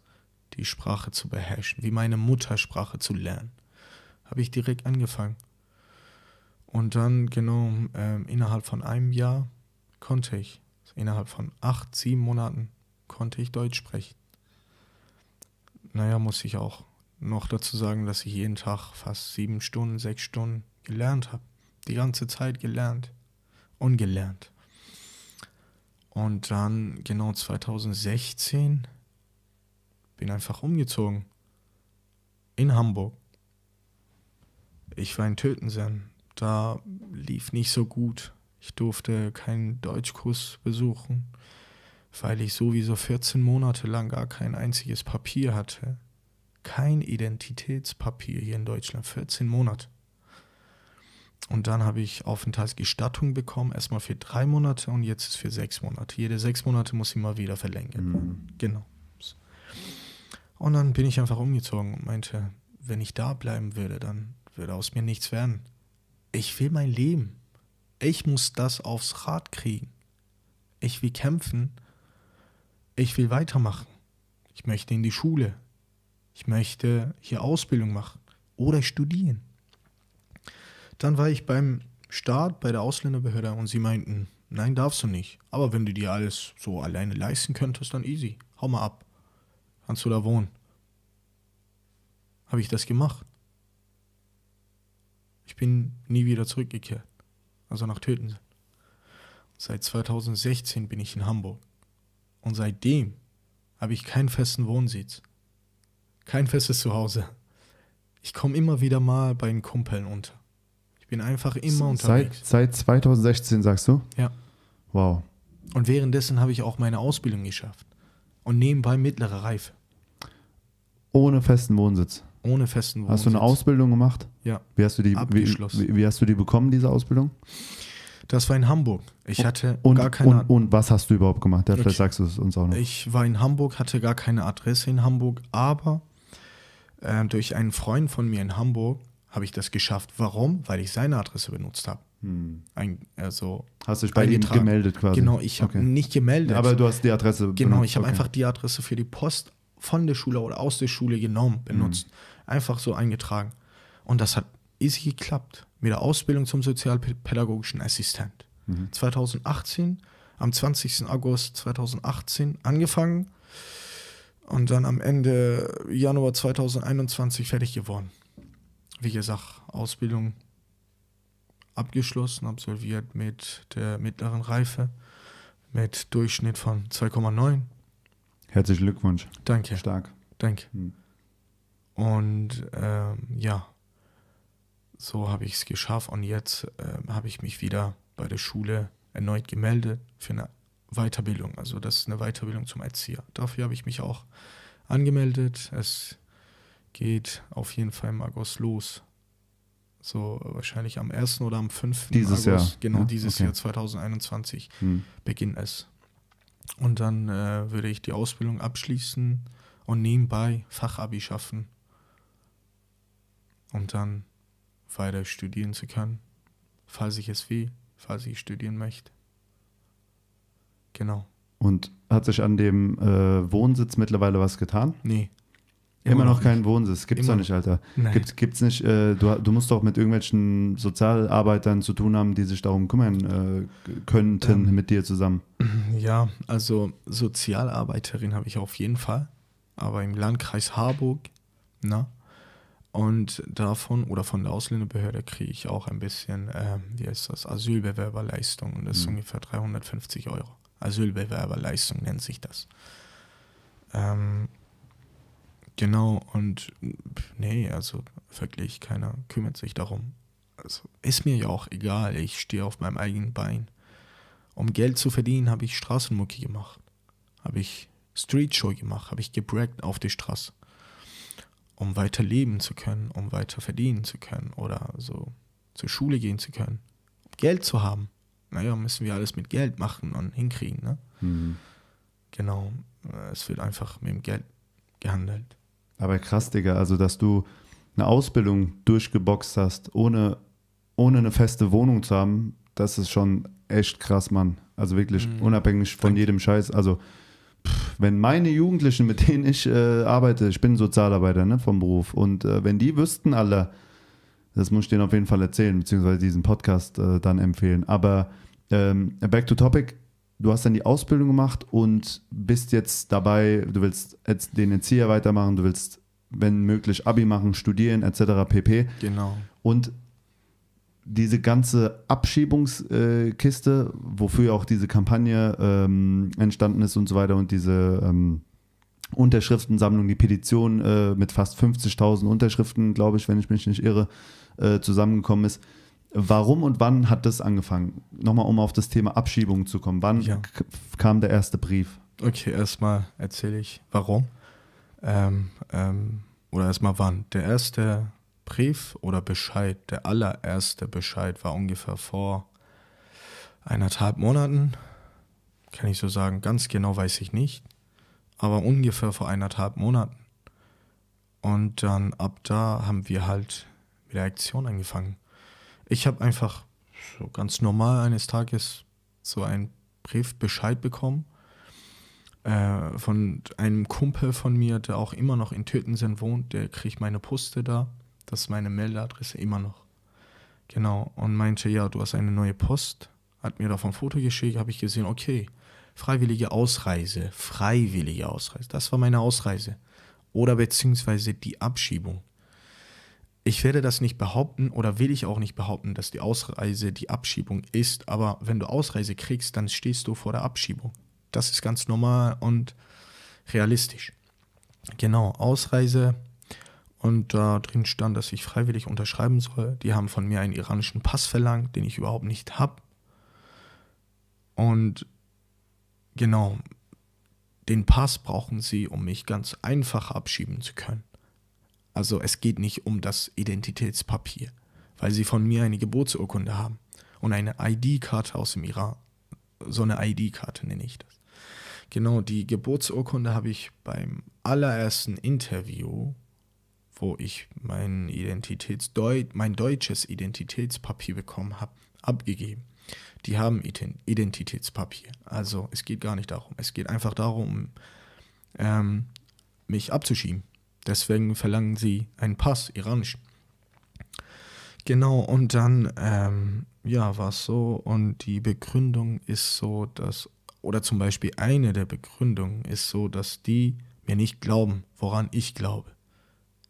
die Sprache zu beherrschen, wie meine Muttersprache zu lernen. Habe ich direkt angefangen. Und dann, genau, ähm, innerhalb von einem Jahr konnte ich, innerhalb von acht, sieben Monaten, konnte ich Deutsch sprechen. Naja, muss ich auch noch dazu sagen, dass ich jeden Tag fast sieben Stunden, sechs Stunden gelernt habe. Die ganze Zeit gelernt. Ungelernt. Und dann, genau 2016, bin einfach umgezogen. In Hamburg. Ich war in Tötensen. Da lief nicht so gut. Ich durfte keinen Deutschkurs besuchen, weil ich sowieso 14 Monate lang gar kein einziges Papier hatte. Kein Identitätspapier hier in Deutschland. 14 Monate. Und dann habe ich Aufenthaltsgestattung bekommen, erstmal für drei Monate und jetzt ist für sechs Monate. Jede sechs Monate muss ich mal wieder verlängern. Mhm. Genau. Und dann bin ich einfach umgezogen und meinte, wenn ich da bleiben würde, dann würde aus mir nichts werden. Ich will mein Leben. Ich muss das aufs Rad kriegen. Ich will kämpfen. Ich will weitermachen. Ich möchte in die Schule. Ich möchte hier Ausbildung machen oder studieren. Dann war ich beim Staat, bei der Ausländerbehörde und sie meinten, nein, darfst du nicht. Aber wenn du dir alles so alleine leisten könntest, dann easy. Hau mal ab. Kannst du da wohnen? Habe ich das gemacht. Ich bin nie wieder zurückgekehrt. Also nach Tötensen. Seit 2016 bin ich in Hamburg. Und seitdem habe ich keinen festen Wohnsitz. Kein festes Zuhause. Ich komme immer wieder mal bei den Kumpeln unter. Ich bin einfach immer unterwegs. seit 2016 sagst du? Ja. Wow. Und währenddessen habe ich auch meine Ausbildung geschafft. Und nebenbei mittlere Reife. Ohne festen Wohnsitz. Ohne festen Wohnsitz. Hast du eine Ausbildung gemacht? Ja. Wie hast du die, Abgeschlossen. wie, wie hast du die bekommen, diese Ausbildung? Das war in Hamburg. Ich hatte Und, gar keine und, und was hast du überhaupt gemacht? Vielleicht Okay. sagst du es uns auch noch. Ich war in Hamburg, hatte gar keine Adresse in Hamburg, aber äh, durch einen Freund von mir in Hamburg habe ich das geschafft. Warum? Weil ich seine Adresse benutzt habe. Hm. Ein, also, Hast dich bei ihm gemeldet quasi? Genau, ich habe Okay. nicht gemeldet. Aber du hast die Adresse genau, benutzt, ich habe okay. einfach die Adresse für die Post von der Schule oder aus der Schule genommen, benutzt. Einfach so eingetragen. Und das hat easy geklappt. Mit der Ausbildung zum sozialpädagogischen Assistent. 2018, am 20. August 2018 angefangen und dann am Ende Januar 2021 fertig geworden. Wie gesagt, Ausbildung abgeschlossen, absolviert mit der mittleren Reife, mit Durchschnitt von 2,9. Herzlichen Glückwunsch. Danke, Stark. danke. Hm. Und ähm, ja, so habe ich es geschafft und jetzt ähm, habe ich mich wieder bei der Schule erneut gemeldet für eine Weiterbildung. Also das ist eine Weiterbildung zum Erzieher. Dafür habe ich mich auch angemeldet. Es geht auf jeden Fall im August los. So wahrscheinlich am 1. oder am 5. Dieses August. Jahr, Genau, ja? dieses Okay. Jahr 2021 Hm. beginnt es. Und dann äh, würde ich die Ausbildung abschließen und nebenbei Fachabi schaffen, um dann weiter studieren zu können, falls ich es will, falls ich studieren möchte. Genau. Und hat sich an dem äh, Wohnsitz mittlerweile was getan? Nee. Immer, noch nicht. keinen Wohnsitz. Gibt's Immer doch nicht, Alter. Nein. Gibt's, gibt's nicht, äh, du, du musst doch mit irgendwelchen Sozialarbeitern zu tun haben, die sich darum kümmern äh, könnten Ähm. mit dir zusammen. *clears throat* Ja, also Sozialarbeiterin habe ich auf jeden Fall, aber im Landkreis Harburg, na. Und davon oder von der Ausländerbehörde kriege ich auch ein bisschen, ähm, wie heißt das, Asylbewerberleistung und das ist Mhm. ungefähr 350 Euro. Asylbewerberleistung nennt sich das. Ähm, genau, und nee, also wirklich keiner kümmert sich darum. Also ist mir ja auch egal, ich stehe auf meinem eigenen Bein. Um Geld zu verdienen, habe ich Straßenmucki gemacht. Habe ich Streetshow gemacht, habe ich gebrackt auf die Straße. Um weiter leben zu können, um weiter verdienen zu können oder so zur Schule gehen zu können. Um Geld zu haben. Naja, müssen wir alles mit Geld machen und hinkriegen, ne? Mhm. Genau. Es wird einfach mit dem Geld gehandelt. Aber krass, Digga, also dass du eine Ausbildung durchgeboxt hast, ohne, ohne eine feste Wohnung zu haben, das ist schon echt krass, Mann. Also wirklich Mhm. unabhängig von Danke. jedem Scheiß. Also pff, wenn meine Jugendlichen, mit denen ich äh, arbeite, ich bin Sozialarbeiter ne, vom Beruf, und äh, wenn die wüssten alle, das muss ich denen auf jeden Fall erzählen, beziehungsweise diesen Podcast äh, dann empfehlen. Aber ähm, back to topic, du hast dann die Ausbildung gemacht und bist jetzt dabei, du willst jetzt den Erzieher weitermachen, du willst, wenn möglich, Abi machen, studieren, etc. pp. Genau. Und diese ganze Abschiebungskiste, wofür ja auch diese Kampagne ähm, entstanden ist und so weiter und diese ähm, Unterschriftensammlung, die Petition äh, mit fast 50.000 Unterschriften, glaube ich, wenn ich mich nicht irre, äh, zusammengekommen ist. Warum und wann hat das angefangen? Nochmal, um auf das Thema Abschiebung zu kommen. Wann Ja. kam der erste Brief? Okay, erstmal erzähle ich, warum. Ähm, ähm, oder erstmal wann. Der erste Brief oder Bescheid, der allererste Bescheid war ungefähr vor eineinhalb Monaten. Kann ich so sagen, ganz genau weiß ich nicht. Aber ungefähr vor eineinhalb Monaten. Und dann ab da haben wir halt mit der Aktion angefangen. Ich habe einfach so ganz normal eines Tages so einen Briefbescheid bekommen äh, von einem Kumpel von mir, der auch immer noch in Tötensen wohnt, der kriegt meine Poste da. Das ist meine Meldeadresse immer noch. Genau. Und meinte, ja, du hast eine neue Post. Hat mir davon ein Foto geschickt, habe ich gesehen, okay, freiwillige Ausreise, freiwillige Ausreise. Das war meine Ausreise. Oder beziehungsweise die Abschiebung. Ich werde das nicht behaupten oder will ich auch nicht behaupten, dass die Ausreise die Abschiebung ist, aber wenn du Ausreise kriegst, dann stehst du vor der Abschiebung. Das ist ganz normal und realistisch. Genau, Ausreise. Und da drin stand, dass ich freiwillig unterschreiben soll. Die haben von mir einen iranischen Pass verlangt, den ich überhaupt nicht habe. Und genau, den Pass brauchen sie, um mich ganz einfach abschieben zu können. Also es geht nicht um das Identitätspapier, weil sie von mir eine Geburtsurkunde haben und eine ID-Karte aus dem Iran. So eine ID-Karte nenne ich das. Genau, die Geburtsurkunde habe ich beim allerersten Interview, wo ich mein, Identitätsdeu mein deutsches Identitätspapier bekommen habe, abgegeben. Die haben Identitätspapier. Also es geht gar nicht darum. Es geht einfach darum, ähm, mich abzuschieben. Deswegen verlangen sie einen Pass, iranisch. Genau, und dann, ähm, ja, war es so. Und die Begründung ist so, dass, oder zum Beispiel eine der Begründungen ist so, dass die mir nicht glauben, woran ich glaube.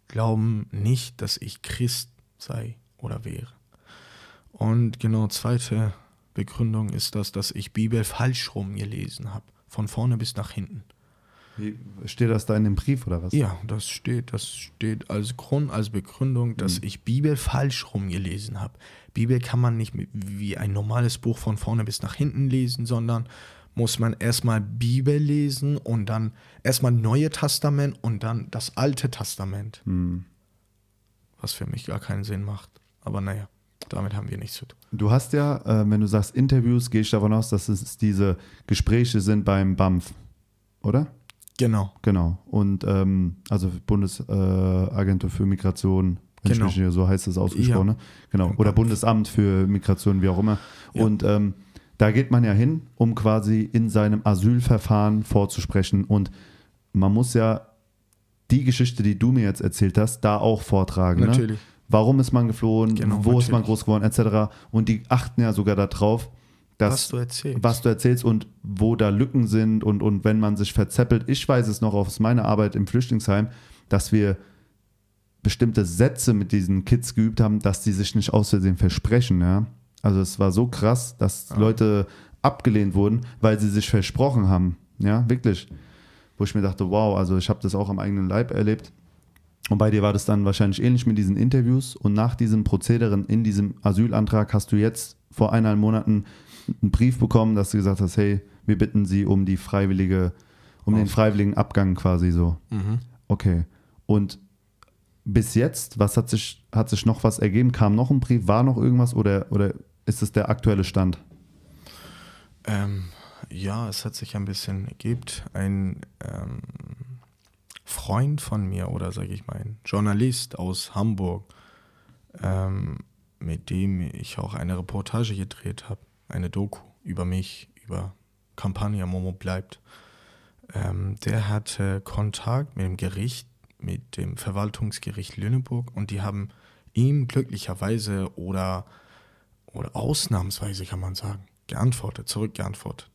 Glauben nicht, dass ich Christ sei oder wäre. Und genau, zweite Begründung ist das, dass ich Bibel falsch rum gelesen habe. Von vorne bis nach hinten. Wie, steht das da in dem Brief oder was? Ja, das steht, das steht als Grund, als Begründung, dass mhm. ich Bibel falsch rum gelesen habe. Bibel kann man nicht wie ein normales Buch von vorne bis nach hinten lesen, sondern muss man erstmal Bibel lesen und dann erstmal Neue Testament und dann das Alte Testament. Mhm. Was für mich gar keinen Sinn macht. Aber naja. Damit haben wir nichts zu tun. Du hast ja, äh, wenn du sagst Interviews, gehe ich davon aus, dass es diese Gespräche sind beim BAMF, oder? Genau. Genau. Und ähm, also Bundesagentur äh, für Migration, genau. Mich, so heißt es ausgesprochen, ja. ne? Genau. Oder BAMF. Bundesamt für Migration, wie auch immer. Ja. Und ähm, da geht man ja hin, um quasi in seinem Asylverfahren vorzusprechen. Und man muss ja die Geschichte, die du mir jetzt erzählt hast, da auch vortragen. Ne? Natürlich. Ne? warum ist man geflohen, genau, wo natürlich. ist man groß geworden, etc. Und die achten ja sogar darauf, dass, was du erzählst. Was du erzählst und wo da Lücken sind und, und wenn man sich verzeppelt. Ich weiß es noch aus meiner Arbeit im Flüchtlingsheim, dass wir bestimmte Sätze mit diesen Kids geübt haben, dass die sich nicht aus Versehen versprechen. Ja? Also es war so krass, dass ja. Leute abgelehnt wurden, weil sie sich versprochen haben. Ja, wirklich. Wo ich mir dachte, wow, also ich habe das auch am eigenen Leib erlebt. Und bei dir war das dann wahrscheinlich ähnlich mit diesen Interviews. Und nach diesem Prozederen in diesem Asylantrag hast du jetzt vor eineinhalb Monaten einen Brief bekommen, dass du gesagt hast, hey, wir bitten Sie um die freiwillige, um den freiwilligen Abgang quasi so. Mhm. Okay. Und bis jetzt, was hat sich, hat sich noch was ergeben? Kam noch ein Brief? War noch irgendwas oder, oder ist es der aktuelle Stand? Ähm, ja, es hat sich ein bisschen ergeben. Ein ähm, Freund von mir oder sage ich mal ein Journalist aus Hamburg, ähm, mit dem ich auch eine Reportage gedreht habe, eine Doku über mich, über Campagna Momo bleibt. Ähm, der hatte Kontakt mit dem Gericht, mit dem Verwaltungsgericht Lüneburg und die haben ihm glücklicherweise oder, oder ausnahmsweise kann man sagen, geantwortet, zurückgeantwortet.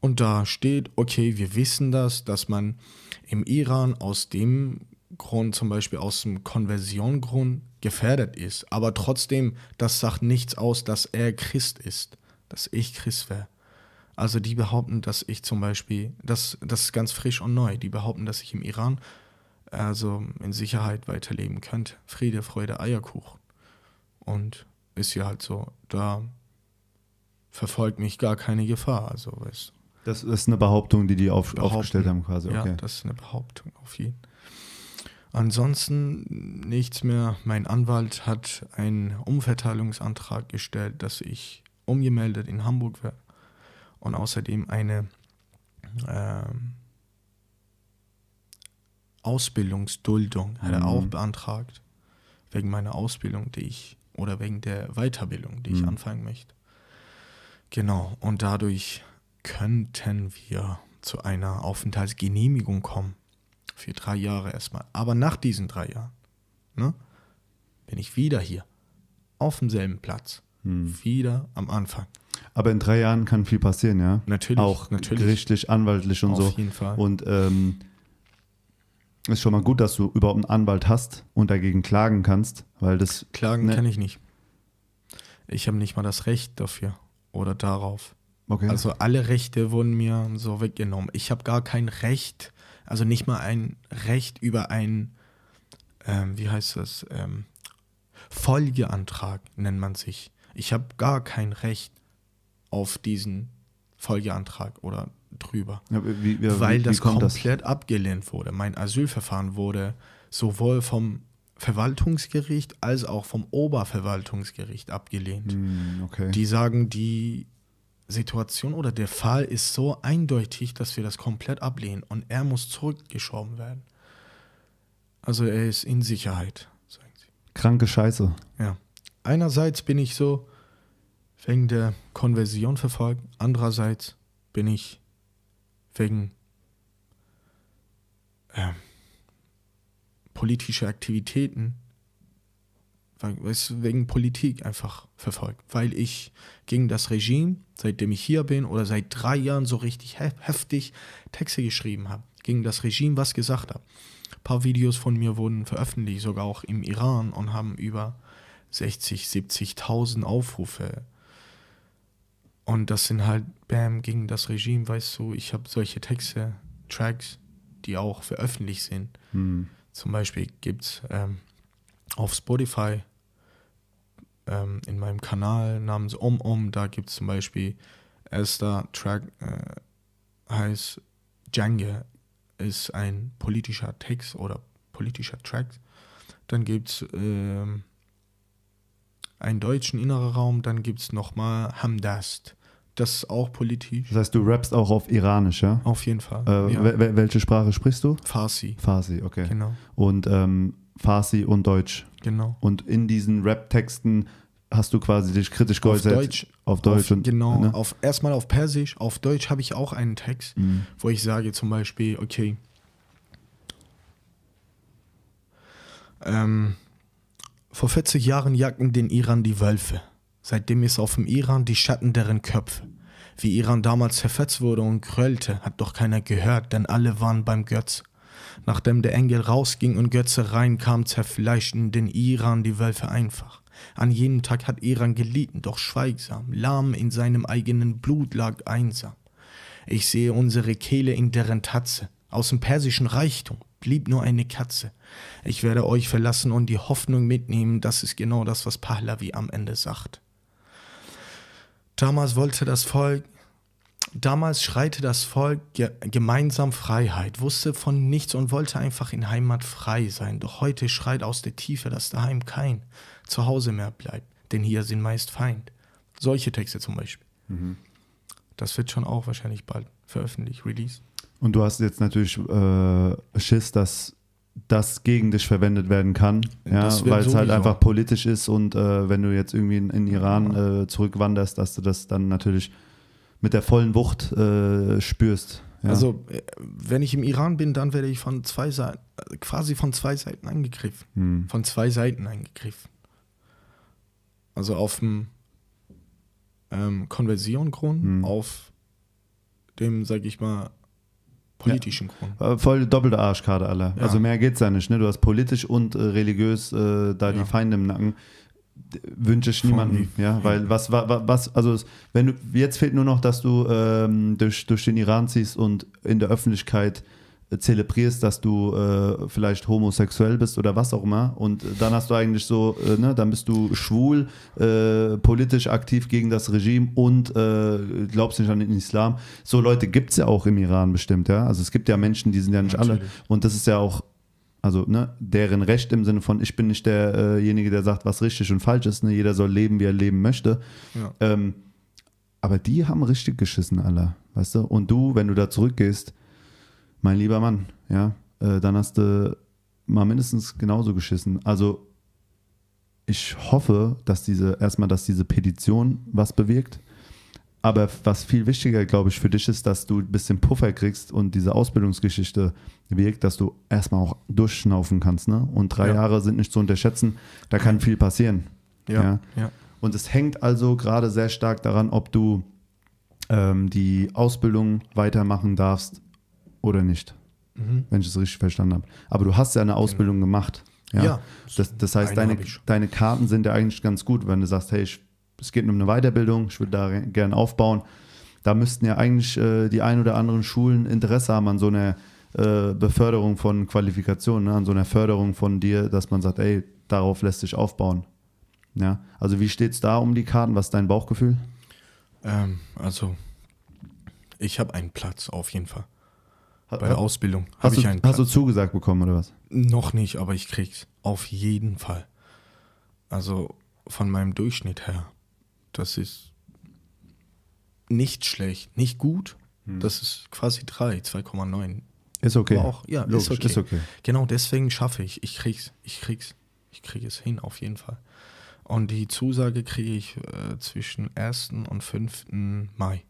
Und da steht, okay, wir wissen das, dass man im Iran aus dem Grund, zum Beispiel aus dem Konversiongrund, gefährdet ist. Aber trotzdem, das sagt nichts aus, dass er Christ ist, dass ich Christ wäre. Also die behaupten, dass ich zum Beispiel, das, das ist ganz frisch und neu, die behaupten, dass ich im Iran also in Sicherheit weiterleben könnte. Friede, Freude, Eierkuchen. Und ist ja halt so, da verfolgt mich gar keine Gefahr. Also weißt. Das ist eine Behauptung, die die auf, aufgestellt haben quasi. Okay. Ja, das ist eine Behauptung auf jeden Fall. Ansonsten nichts mehr. Mein Anwalt hat einen Umverteilungsantrag gestellt, dass ich umgemeldet in Hamburg werde und außerdem eine äh, Ausbildungsduldung hat er mhm. auch beantragt wegen meiner Ausbildung, die ich oder wegen der Weiterbildung, die mhm. ich anfangen möchte. Genau und dadurch könnten wir zu einer Aufenthaltsgenehmigung kommen. Für drei Jahre erstmal. Aber nach diesen drei Jahren ne, bin ich wieder hier. Auf demselben Platz. Hm. Wieder am Anfang. Aber in drei Jahren kann viel passieren, ja? Natürlich. Auch natürlich. gerichtlich, anwaltlich und Auf so. Auf jeden Fall. Und ähm, ist schon mal gut, dass du überhaupt einen Anwalt hast und dagegen klagen kannst, weil das. Klagen ne, kann ich nicht. Ich habe nicht mal das Recht dafür oder darauf. Okay. Also alle Rechte wurden mir so weggenommen. Ich habe gar kein Recht, also nicht mal ein Recht über einen, ähm, wie heißt das, ähm, Folgeantrag nennt man sich. Ich habe gar kein Recht auf diesen Folgeantrag oder drüber. Ja, wie, wie, weil wie, das komplett abgelehnt wurde. Mein Asylverfahren wurde sowohl vom Verwaltungsgericht als auch vom Oberverwaltungsgericht abgelehnt. Hm, okay. Die sagen, die Situation oder der Fall ist so eindeutig, dass wir das komplett ablehnen und er muss zurückgeschoben werden. Also er ist in Sicherheit, sagen sie. Kranke Scheiße. Ja. Einerseits bin ich so wegen der Konversion verfolgt, andererseits bin ich wegen ähm, politischer Aktivitäten, wegen Politik einfach verfolgt, weil ich gegen das Regime, seitdem ich hier bin oder seit drei Jahren so richtig hef heftig Texte geschrieben habe, gegen das Regime was gesagt habe. Ein paar Videos von mir wurden veröffentlicht, sogar auch im Iran und haben über 60, 70.000 Aufrufe. Und das sind halt, bam, gegen das Regime, weißt du, ich habe solche Texte, Tracks, die auch veröffentlicht sind. Hm. Zum Beispiel gibt es ähm, auf Spotify ähm, in meinem Kanal namens Om Om, da gibt es zum Beispiel, erster Track äh, heißt Django, ist ein politischer Text oder politischer Track. Dann gibt es ähm, einen deutschen innerer Raum, dann gibt es nochmal Hamdast. Das ist auch politisch. Das heißt, du rappst auch auf Iranisch, ja? Auf jeden Fall. Äh, ja. wel- wel- welche Sprache sprichst du? Farsi. Farsi, okay. Genau, Und ähm, Farsi und Deutsch. genau. Und in diesen Rap-Texten hast du quasi dich kritisch Auf geäußert. Deutsch. Auf Deutsch auf, und genau, ne? auf, erstmal auf Persisch, auf Deutsch habe ich auch einen Text, Mhm. wo ich sage zum Beispiel, okay, ähm, vor 40 Jahren jagten den Iran die Wölfe. Seitdem ist auf dem Iran die Schatten deren Köpfe. Wie Iran damals zerfetzt wurde und gröllte, hat doch keiner gehört, denn alle waren beim Götz. Nachdem der Engel rausging und Götze reinkam, zerfleischten den Iran die Wölfe einfach. An jenem Tag hat Iran gelitten, doch schweigsam, lahm in seinem eigenen Blut lag einsam. Ich sehe unsere Kehle in deren Tatze. Aus dem persischen Reichtum blieb nur eine Katze. Ich werde euch verlassen und die Hoffnung mitnehmen, das ist genau das, was Pahlavi am Ende sagt. Damals wollte das Volk, damals schreite das Volk ge gemeinsam Freiheit, wusste von nichts und wollte einfach in Heimat frei sein. Doch heute schreit aus der Tiefe, dass daheim kein Zuhause mehr bleibt, denn hier sind meist Feind. Solche Texte zum Beispiel. Das wird schon auch wahrscheinlich bald veröffentlicht, release. Und du hast jetzt natürlich äh, Schiss, dass das gegen dich verwendet werden kann, ja, weil es halt einfach politisch ist und äh, wenn du jetzt irgendwie in, in Iran äh, zurückwanderst, dass du das dann natürlich mit der vollen Wucht äh, spürst. Ja. Also, äh, wenn ich im Iran bin, dann werde ich von zwei Seiten, äh, quasi von zwei Seiten angegriffen. Hm. Von zwei Seiten angegriffen. Also auf dem ähm, Konversion-Grund, Hm. auf dem, sag ich mal, politischen Grund. Äh, Voll doppelte Arschkarte, aller. Ja. Also mehr geht's ja nicht. Ne? Du hast politisch und äh, religiös äh, da Ja. die Feinde im Nacken. Wünsche ich niemandem, wie- ja, weil was, wa- wa- was, also wenn du, jetzt fehlt nur noch, dass du ähm, durch, durch den Iran ziehst und in der Öffentlichkeit zelebrierst, dass du äh, vielleicht homosexuell bist oder was auch immer und dann hast du eigentlich so, äh, ne, dann bist du schwul, äh, politisch aktiv gegen das Regime und äh, glaubst nicht an den Islam. So Leute gibt es ja auch im Iran bestimmt, ja. Also es gibt ja Menschen, die sind ja nicht alle Natürlich. und das ist ja auch, also ne, deren Recht im Sinne von, ich bin nicht derjenige, der sagt, was richtig und falsch ist. Ne? Jeder soll leben, wie er leben möchte. Ja. Ähm, aber die haben richtig geschissen, alle, weißt du? Und du, wenn du da zurückgehst, mein lieber Mann, ja, äh, dann hast du mal mindestens genauso geschissen. Also ich hoffe, dass diese, erstmal, dass diese Petition was bewirkt. Aber was viel wichtiger, glaube ich, für dich ist, dass du ein bisschen Puffer kriegst und diese Ausbildungsgeschichte wirkt, dass du erstmal auch durchschnaufen kannst. Ne? Und drei Ja. Jahre sind nicht zu unterschätzen. Da kann viel passieren. Ja, Ja. ja. Und es hängt also gerade sehr stark daran, ob du ähm, die Ausbildung weitermachen darfst oder nicht, Mhm. wenn ich es richtig verstanden habe. Aber du hast ja eine Ausbildung gemacht. Ja. Ja. Das, das heißt, Eine deine, deine Karten sind ja eigentlich ganz gut, wenn du sagst, hey, ich, es geht um eine Weiterbildung, ich würde da re- gern aufbauen. Da müssten ja eigentlich äh, die ein oder anderen Schulen Interesse haben an so einer äh, Beförderung von Qualifikationen, ne? an so einer Förderung von dir, dass man sagt, ey, darauf lässt sich aufbauen. Ja, also wie steht es da um die Karten? Was ist dein Bauchgefühl? Ähm, also, Ich habe einen Platz auf jeden Fall. Bei der Ausbildung habe Hast, ich du, einen hast Platz. du zugesagt bekommen oder was? Noch nicht, aber ich krieg's. Auf jeden Fall. Also von meinem Durchschnitt her. Das ist nicht schlecht, nicht gut. Das ist quasi 3, 2,9. Ist okay. Aber auch, ja, Logisch, ist okay. ist okay. Genau deswegen schaffe ich. Ich krieg's. Ich krieg's. Ich kriege es hin, auf jeden Fall. Und die Zusage kriege ich äh, zwischen 1. und 5. Mai.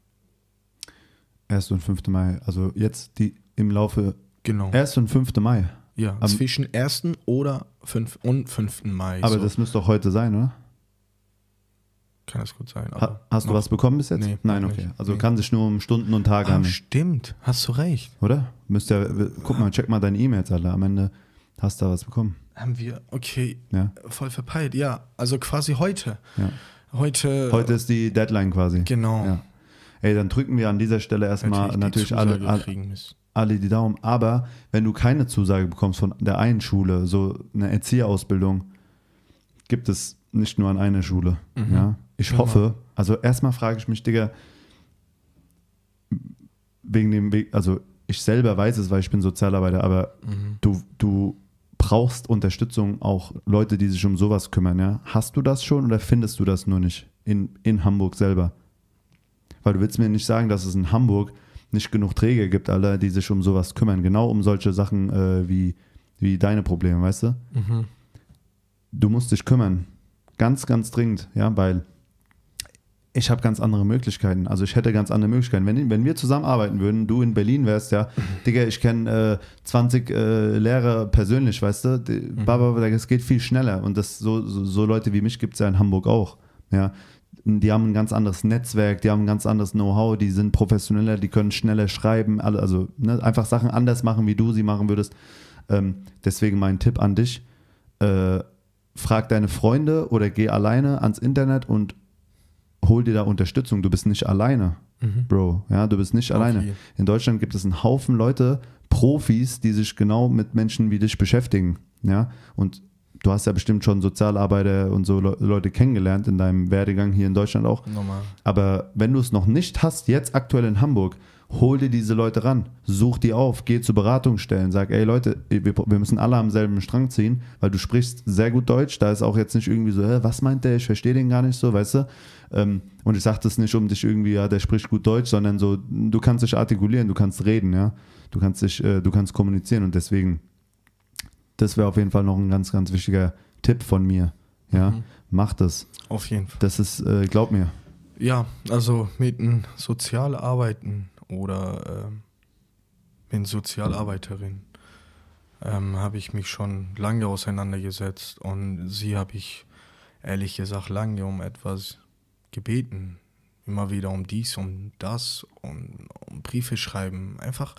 1. und 5. Mai. Also jetzt die im Laufe Genau. 1. und 5. Mai. ja, am- zwischen 1. oder 5. und 5. Mai. Aber so. das müsste doch heute sein, oder? kann das gut sein. Ha hast du was bekommen bis jetzt? Nee, Nein, okay. Also Nee. kann sich nur um Stunden und Tage Ah, handeln, stimmt. Hast du recht. oder? Müsste ja, guck mal, check mal deine E-Mails alle. Am Ende hast du da was bekommen. Haben wir, okay, Ja, voll verpeilt. Ja, also quasi heute. ja. Heute. Heute ist die Deadline quasi. Genau. Ja. Ey, dann drücken wir an dieser Stelle erstmal natürlich alle, alle. Alle die Daumen. Aber wenn du keine Zusage bekommst von der einen Schule, so eine Erzieherausbildung, gibt es nicht nur an einer Schule. Mhm. Ja? Ich Genau. hoffe, also erstmal frage ich mich, Digga, wegen dem Weg, also ich selber weiß es, weil ich bin Sozialarbeiter, aber Mhm. du, du brauchst Unterstützung, auch Leute, die sich um sowas kümmern. Ja? Hast du das schon oder findest du das nur nicht in, in Hamburg selber? Weil du willst mir nicht sagen, dass es in Hamburg nicht genug Träger gibt, alle, die sich um sowas kümmern. Genau um solche Sachen äh, wie, wie deine Probleme, weißt du? Mhm. Du musst dich kümmern. Ganz, ganz dringend, ja, weil ich habe ganz andere Möglichkeiten. Also ich hätte ganz andere Möglichkeiten. Wenn, wenn wir zusammenarbeiten würden, du in Berlin wärst, ja, Digga, ich kenne äh, 20 äh, Lehrer persönlich, weißt du, die, Baba, das geht viel schneller. Und das so, so, so Leute wie mich gibt es ja in Hamburg auch. Ja. Die haben ein ganz anderes Netzwerk, die haben ein ganz anderes Know-how, die sind professioneller, die können schneller schreiben, also ne, einfach Sachen anders machen, wie du sie machen würdest. Ähm, deswegen mein Tipp an dich, äh, frag deine Freunde oder geh alleine ans Internet und hol dir da Unterstützung. Du bist nicht alleine, Mhm. Bro. Ja, du bist nicht Auf alleine. In Deutschland gibt es einen Haufen Leute, Profis, die sich genau mit Menschen wie dich beschäftigen. Ja, und du hast ja bestimmt schon Sozialarbeiter und so Le Leute kennengelernt in deinem Werdegang hier in Deutschland auch. Normal. Aber wenn du es noch nicht hast, jetzt aktuell in Hamburg, hol dir diese Leute ran, such die auf, geh zu Beratungsstellen, sag, ey Leute, wir, wir müssen alle am selben Strang ziehen, weil du sprichst sehr gut Deutsch, da ist auch jetzt nicht irgendwie so, Hä, was meint der, ich verstehe den gar nicht so, weißt du? Ähm, und ich sage das nicht, um dich irgendwie, ja, der spricht gut Deutsch, sondern so, du kannst dich artikulieren, du kannst reden, ja, du kannst dich, äh, du kannst kommunizieren und deswegen, das wäre auf jeden Fall noch ein ganz, ganz wichtiger Tipp von mir, ja, Mhm. mach das, Auf jeden Fall. das ist, äh, glaub mir, Ja, also mit einem Sozialarbeiten oder ähm, mit einer Sozialarbeiterin ähm, habe ich mich schon lange auseinandergesetzt und sie habe ich ehrlich gesagt lange um etwas gebeten. Immer wieder um dies, um das, um, um Briefe schreiben. Einfach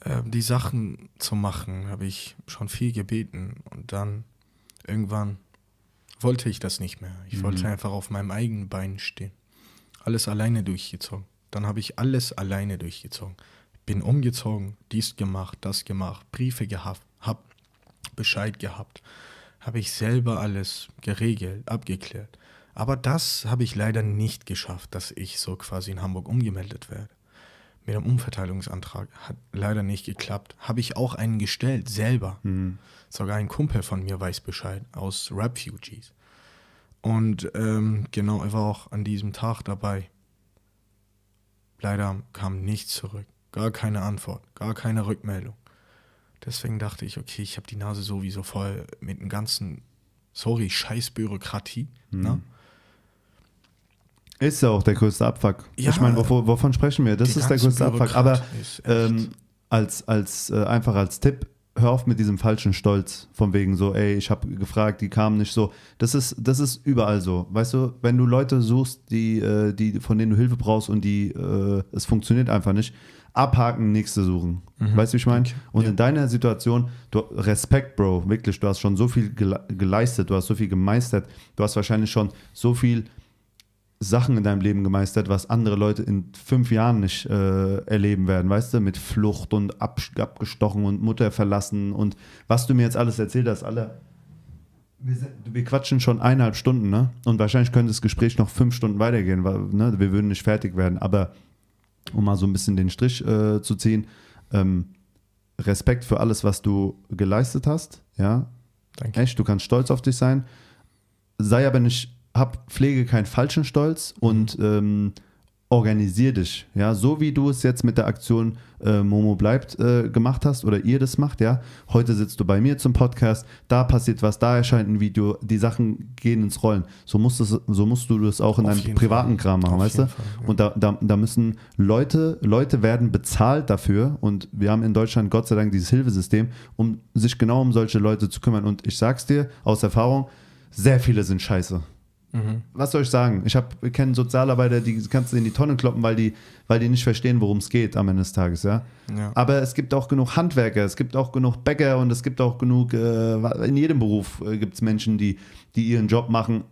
äh, die Sachen zu machen, habe ich schon viel gebeten. Und dann irgendwann wollte ich das nicht mehr. Ich Mhm. wollte einfach auf meinem eigenen Bein stehen. Alles alleine durchgezogen. Dann habe ich alles alleine durchgezogen. Bin umgezogen, dies gemacht, das gemacht, Briefe gehabt, hab Bescheid gehabt. Habe ich selber alles geregelt, abgeklärt. Aber das habe ich leider nicht geschafft, dass ich so quasi in Hamburg umgemeldet werde. Mit dem Umverteilungsantrag hat leider nicht geklappt. Habe ich auch einen gestellt, selber. Sogar ein Kumpel von mir weiß Bescheid aus Refugees. Und ähm, genau, er war auch an diesem Tag dabei. Leider kam nichts zurück. Gar keine Antwort, gar keine Rückmeldung. Deswegen dachte ich, okay, ich habe die Nase sowieso voll mit dem ganzen, sorry, scheiß Bürokratie. Ne? Ist ja auch der größte Abfuck. Ja. ich meine, wovon, wovon sprechen wir? Das ist der größte Abfuck. Aber ähm, als, als äh, einfach als Tipp, hör auf mit diesem falschen Stolz, von wegen so, ey, ich habe gefragt, die kamen nicht so. Das ist, das ist überall so. Weißt du, wenn du Leute suchst, die, äh, die, von denen du Hilfe brauchst und die, äh, es funktioniert einfach nicht, abhaken, nächste suchen. Weißt du, wie ich meine? Und Ja. in deiner Situation, du, Respekt, Bro, wirklich, du hast schon so viel gele geleistet, du hast so viel gemeistert, du hast wahrscheinlich schon so viel Sachen in deinem Leben gemeistert, was andere Leute in fünf Jahren nicht äh, erleben werden, weißt du, mit Flucht und ab, abgestochen und Mutter verlassen und was du mir jetzt alles erzählt hast, alle. Wir, wir quatschen schon eineinhalb Stunden, ne? Und wahrscheinlich könnte das Gespräch noch fünf Stunden weitergehen, weil ne, wir würden nicht fertig werden. Aber um mal so ein bisschen den Strich äh, zu ziehen. Ähm, Respekt für alles, was du geleistet hast. Ja, Danke. echt, du kannst stolz auf dich sein. Sei aber nicht, hab, pflege keinen falschen Stolz und ähm, organisier dich. Ja, so wie du es jetzt mit der Aktion äh, Momo bleibt äh, gemacht hast oder ihr das macht. Ja, heute sitzt du bei mir zum Podcast, da passiert was, da erscheint ein Video, die Sachen gehen ins Rollen. So musst, es, so musst du das auch in Auf deinem privaten Fall. Kram machen, Auf weißt du? Fall, ja. Und da, da, da müssen Leute, Leute werden bezahlt dafür und wir haben in Deutschland Gott sei Dank dieses Hilfesystem, um sich genau um solche Leute zu kümmern. Und ich sag's dir aus Erfahrung, sehr viele sind scheiße. Mhm. Was soll ich sagen? Ich habe kenne Sozialarbeiter, die kannst du in die Tonne kloppen, weil die, weil die nicht verstehen, worum es geht am Ende des Tages, ja. Ja. Aber es gibt auch genug Handwerker, es gibt auch genug Bäcker und es gibt auch genug, äh, in jedem Beruf äh, gibt es Menschen, die, die ihren Job machen,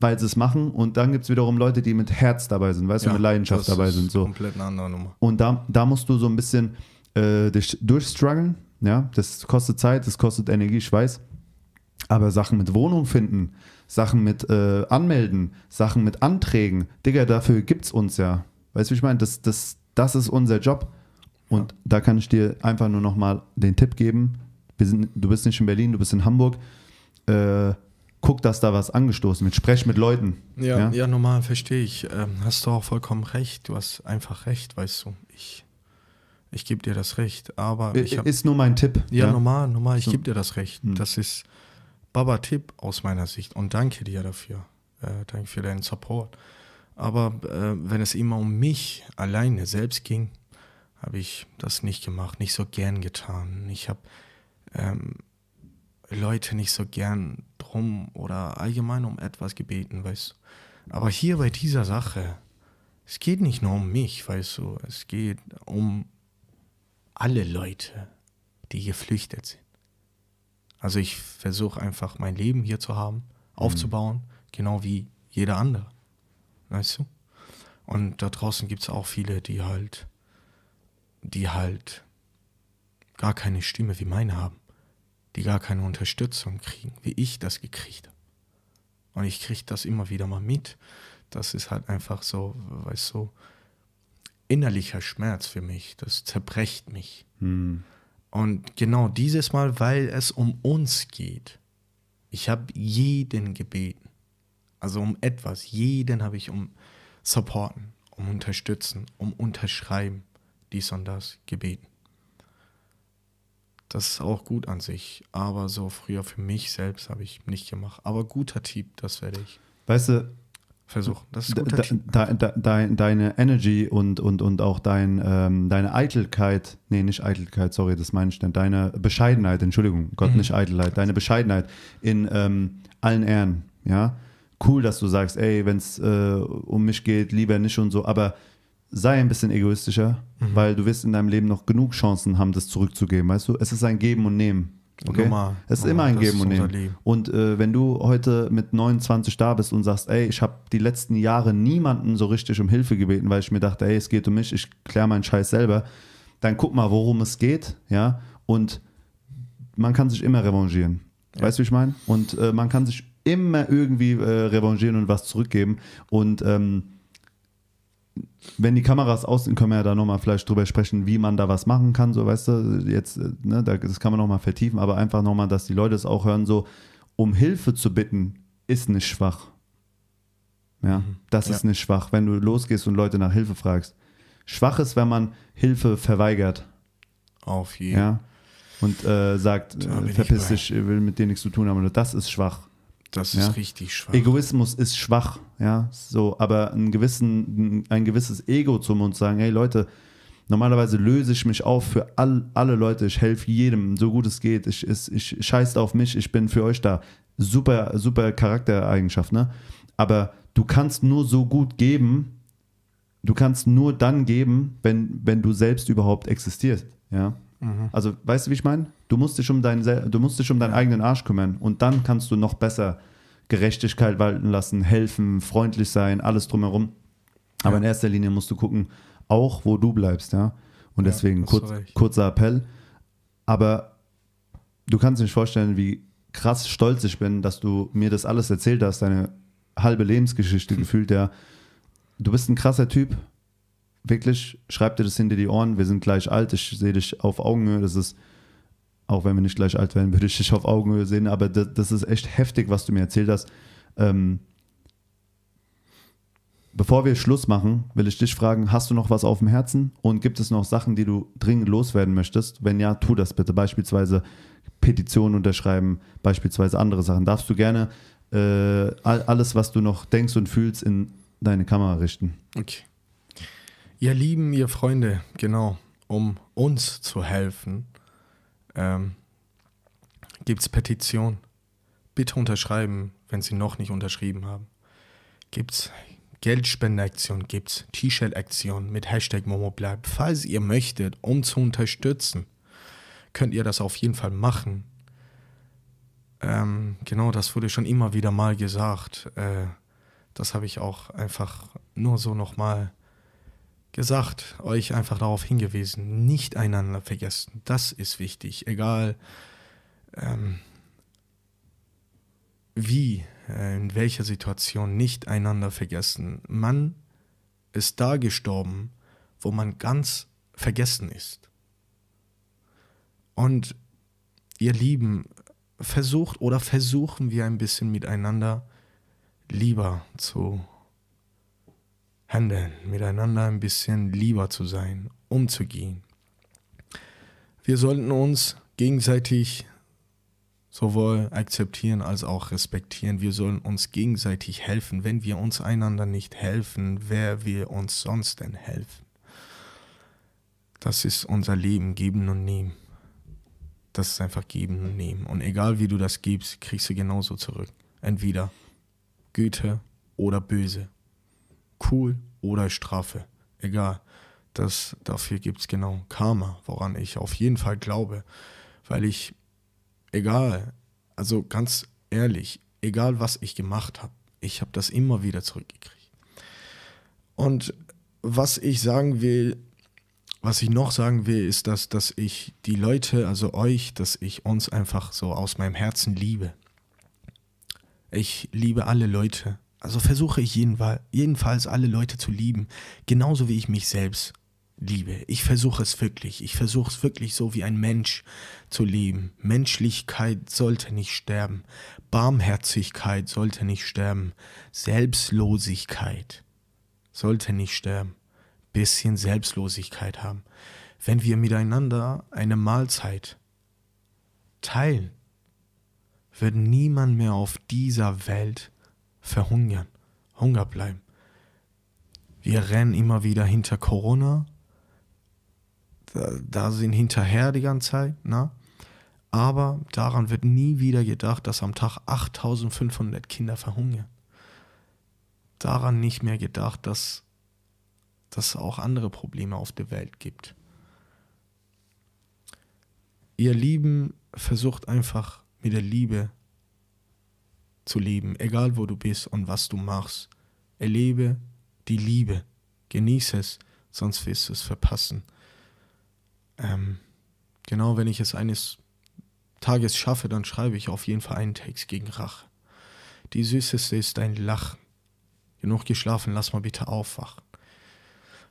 weil sie es machen. Und dann gibt es wiederum Leute, die mit Herz dabei sind, weißt du, mit Leidenschaft das dabei ist sind. So. Komplett eine andere Nummer. Und da, da musst du so ein bisschen äh, dich durchstruggeln. Ja, das kostet Zeit, das kostet Energie, ich weiß. Aber Sachen mit Wohnung finden, Sachen mit äh, Anmelden, Sachen mit Anträgen, Digga, dafür gibt's uns ja. Weißt du, wie ich meine? Das, das, das ist unser Job. Und da kann ich dir einfach nur nochmal den Tipp geben. Sind, du bist nicht in Berlin, du bist in Hamburg. Äh, guck, dass da was angestoßen wird. Sprech mit Leuten. Ja, ja, normal verstehe ich. Ähm, hast du auch vollkommen recht. Du hast einfach recht, weißt du. Ich, ich gebe dir das Recht. Aber ich hab, ist nur mein Tipp. ja, normal, normal, ich So. gebe dir das Recht. Hm. Das ist Baba-Tipp aus meiner Sicht. Und danke dir dafür. Äh, danke für deinen Support. Aber äh, wenn es immer um mich alleine selbst ging, habe ich das nicht gemacht, nicht so gern getan. Ich habe ähm, Leute nicht so gern drum oder allgemein um etwas gebeten, weißt du. Aber hier bei dieser Sache, es geht nicht nur um mich, weißt du, es geht um alle Leute, die geflüchtet sind. Also ich versuche einfach mein Leben hier zu haben, aufzubauen, genau wie jeder andere. Weißt du? Und da draußen gibt es auch viele, die halt, die halt gar keine Stimme wie meine haben, die gar keine Unterstützung kriegen, wie ich das gekriegt habe. Und ich kriege das immer wieder mal mit. Das ist halt einfach so, weißt du, innerlicher Schmerz für mich. Das zerbrecht mich. Hm. Und genau dieses Mal, weil es um uns geht. Ich habe jeden gebeten. Also um etwas. Jeden habe ich um supporten, um unterstützen, um unterschreiben, dies und das gebeten. Das ist auch gut an sich. Aber so früher für mich selbst habe ich nicht gemacht. Aber guter Tipp, das werde ich Weißt du, versuchen. Das ist de, guter de, de, de, dein- deine Energy und, und, und auch dein, ähm, deine Eitelkeit, nee, nicht Eitelkeit, sorry, das meine ich nicht, deine Bescheidenheit, Entschuldigung, Gott, Mhm. nicht Eitelkeit, deine Bescheidenheit in ähm, allen Ehren, ja. Cool, dass du sagst, ey, wenn es äh, um mich geht, lieber nicht und so, aber sei ein bisschen egoistischer, Mhm. weil du wirst in deinem Leben noch genug Chancen haben, das zurückzugeben, weißt du? Es ist ein Geben und Nehmen. Okay? Normal. Es ist Normal. immer ein Geben und Nehmen. Und äh, wenn du heute mit 29 da bist und sagst, ey, ich habe die letzten Jahre niemanden so richtig um Hilfe gebeten, weil ich mir dachte, ey, es geht um mich, ich kläre meinen Scheiß selber, dann guck mal, worum es geht, ja. Und man kann sich immer revanchieren. Ja. Weißt du, wie ich meine? Und äh, man kann sich immer irgendwie äh, revanchieren und was zurückgeben. Und ähm, wenn die Kameras aus sind, können wir ja da nochmal vielleicht drüber sprechen, wie man da was machen kann, so weißt du, jetzt, äh, ne, da- das kann man nochmal vertiefen, aber einfach nochmal, dass die Leute es auch hören, so, um Hilfe zu bitten, ist nicht schwach. Ja, das Ja. ist nicht schwach, wenn du losgehst und Leute nach Hilfe fragst. Schwach ist, wenn man Hilfe verweigert, Auf jeden ja, und äh, sagt, äh, verpiss dich, ich will mit dir nichts zu tun haben, oder das ist schwach. Das Ja. ist richtig schwach. Egoismus ist schwach, ja, so, aber ein, gewissen, ein gewisses Ego zum Mund sagen, hey Leute, normalerweise löse ich mich auf für all, alle Leute, ich helfe jedem, so gut es geht, ich, ich, ich scheiße auf mich, ich bin für euch da. Super, super Charaktereigenschaft, ne? Aber du kannst nur so gut geben, du kannst nur dann geben, wenn, wenn du selbst überhaupt existierst, ja. Mhm. Also, weißt du, wie ich meine? Du musst dich um deinen, du musst dich um deinen eigenen Arsch kümmern und dann kannst du noch besser Gerechtigkeit walten lassen, helfen, freundlich sein, alles drumherum. Aber Ja. in erster Linie musst du gucken, auch wo du bleibst, ja. Und Ja, deswegen kurz, kurzer Appell. Aber du kannst dir nicht vorstellen, wie krass stolz ich bin, dass du mir das alles erzählt hast, deine halbe Lebensgeschichte *laughs* gefühlt, ja. Du bist ein krasser Typ. Wirklich, schreib dir das hinter die Ohren. Wir sind gleich alt. Ich sehe dich auf Augenhöhe. Das ist, auch wenn wir nicht gleich alt werden, *laughs* würde ich dich auf Augenhöhe sehen. Aber das, das ist echt heftig, was du mir erzählt hast. Ähm, bevor wir Schluss machen, will ich dich fragen, hast du noch was auf dem Herzen? Und gibt es noch Sachen, die du dringend loswerden möchtest? Wenn ja, tu das bitte. Beispielsweise Petitionen unterschreiben, beispielsweise andere Sachen. Darfst du gerne äh, alles, was du noch denkst und fühlst, in deine Kamera richten. Okay. Ihr Lieben, ihr Freunde, genau, um uns zu helfen, ähm, gibt es Petition. Bitte unterschreiben, wenn Sie noch nicht unterschrieben haben. Gibt es Geldspendeaktion, gibt es T-Shirt-Aktion mit Hashtag MomoBleib. Falls ihr möchtet, um zu unterstützen, könnt ihr das auf jeden Fall machen. Ähm, genau, das wurde schon immer wieder mal gesagt. Äh, das habe ich auch einfach nur so nochmal gesagt, euch einfach darauf hingewiesen, nicht einander vergessen. Das ist wichtig, egal ähm, wie, äh, in welcher Situation, nicht einander vergessen. Man ist da gestorben, wo man ganz vergessen ist. Und ihr Lieben, versucht oder versuchen wir ein bisschen miteinander lieber zu handeln, miteinander ein bisschen lieber zu sein, umzugehen. Wir sollten uns gegenseitig sowohl akzeptieren als auch respektieren. Wir sollen uns gegenseitig helfen. Wenn wir uns einander nicht helfen, wer will uns sonst denn helfen? Das ist unser Leben, geben und nehmen das ist einfach geben und nehmen. Und egal wie du das gibst, kriegst du genauso zurück. Entweder Güte oder Böse. Cool oder Strafe. Egal. Das, dafür gibt es genau Karma, woran ich auf jeden Fall glaube. Weil ich, egal, also ganz ehrlich, egal was ich gemacht habe, ich habe das immer wieder zurückgekriegt. Und was ich sagen will, was ich noch sagen will, ist, dass, dass ich die Leute, also euch, dass ich uns einfach so aus meinem Herzen liebe. Ich liebe alle Leute. Also versuche ich jedenfalls alle Leute zu lieben, genauso wie ich mich selbst liebe. Ich versuche es wirklich. Ich versuche es wirklich so wie ein Mensch zu leben. Menschlichkeit sollte nicht sterben. Barmherzigkeit sollte nicht sterben. Selbstlosigkeit sollte nicht sterben bisschen Selbstlosigkeit haben, wenn wir miteinander eine Mahlzeit teilen, wird niemand mehr auf dieser Welt verhungern, Hunger bleiben. Wir rennen immer wieder hinter Corona, da, da sind hinterher die ganze Zeit, na? aber daran wird nie wieder gedacht, dass am Tag 8500 Kinder verhungern. Daran nicht mehr gedacht, dass dass es auch andere Probleme auf der Welt gibt. Ihr Lieben versucht einfach mit der Liebe zu leben, egal wo du bist und was du machst. Erlebe die Liebe, genieße es, sonst wirst du es verpassen. Ähm, genau, wenn ich es eines Tages schaffe, dann schreibe ich auf jeden Fall einen Text gegen Rache. Die süßeste ist dein Lachen. Genug geschlafen, lass mal bitte aufwachen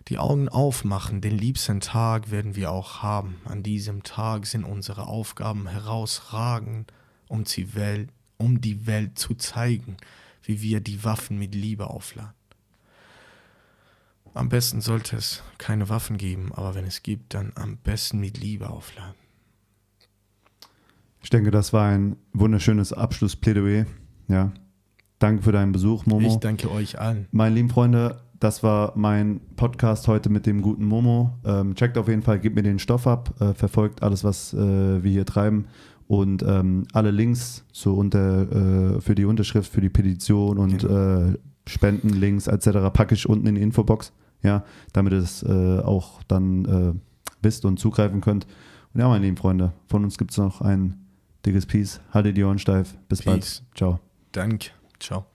die Augen aufmachen, den liebsten Tag werden wir auch haben. An diesem Tag sind unsere Aufgaben herausragend, um die Welt, um die Welt zu zeigen, wie wir die Waffen mit Liebe aufladen. Am besten sollte es keine Waffen geben, aber wenn es gibt, dann am besten mit Liebe aufladen. Ich denke, das war ein wunderschönes Abschlussplädoyer. Ja. Danke für deinen Besuch, Momo. Ich danke euch allen. Meine lieben Freunde, das war mein Podcast heute mit dem guten Momo. Ähm, checkt auf jeden Fall, gebt mir den Stoff ab, äh, verfolgt alles, was äh, wir hier treiben. Und ähm, alle Links zu unter, äh, für die Unterschrift, für die Petition und genau. Äh, Spendenlinks etc. packe ich unten in die Infobox, ja, damit ihr es äh, auch dann äh, wisst und zugreifen könnt. Und ja, meine lieben Freunde, von uns gibt es noch ein dickes Peace. Haltet die Ohren steif. Bis Peace. bald. Ciao. Danke. Ciao.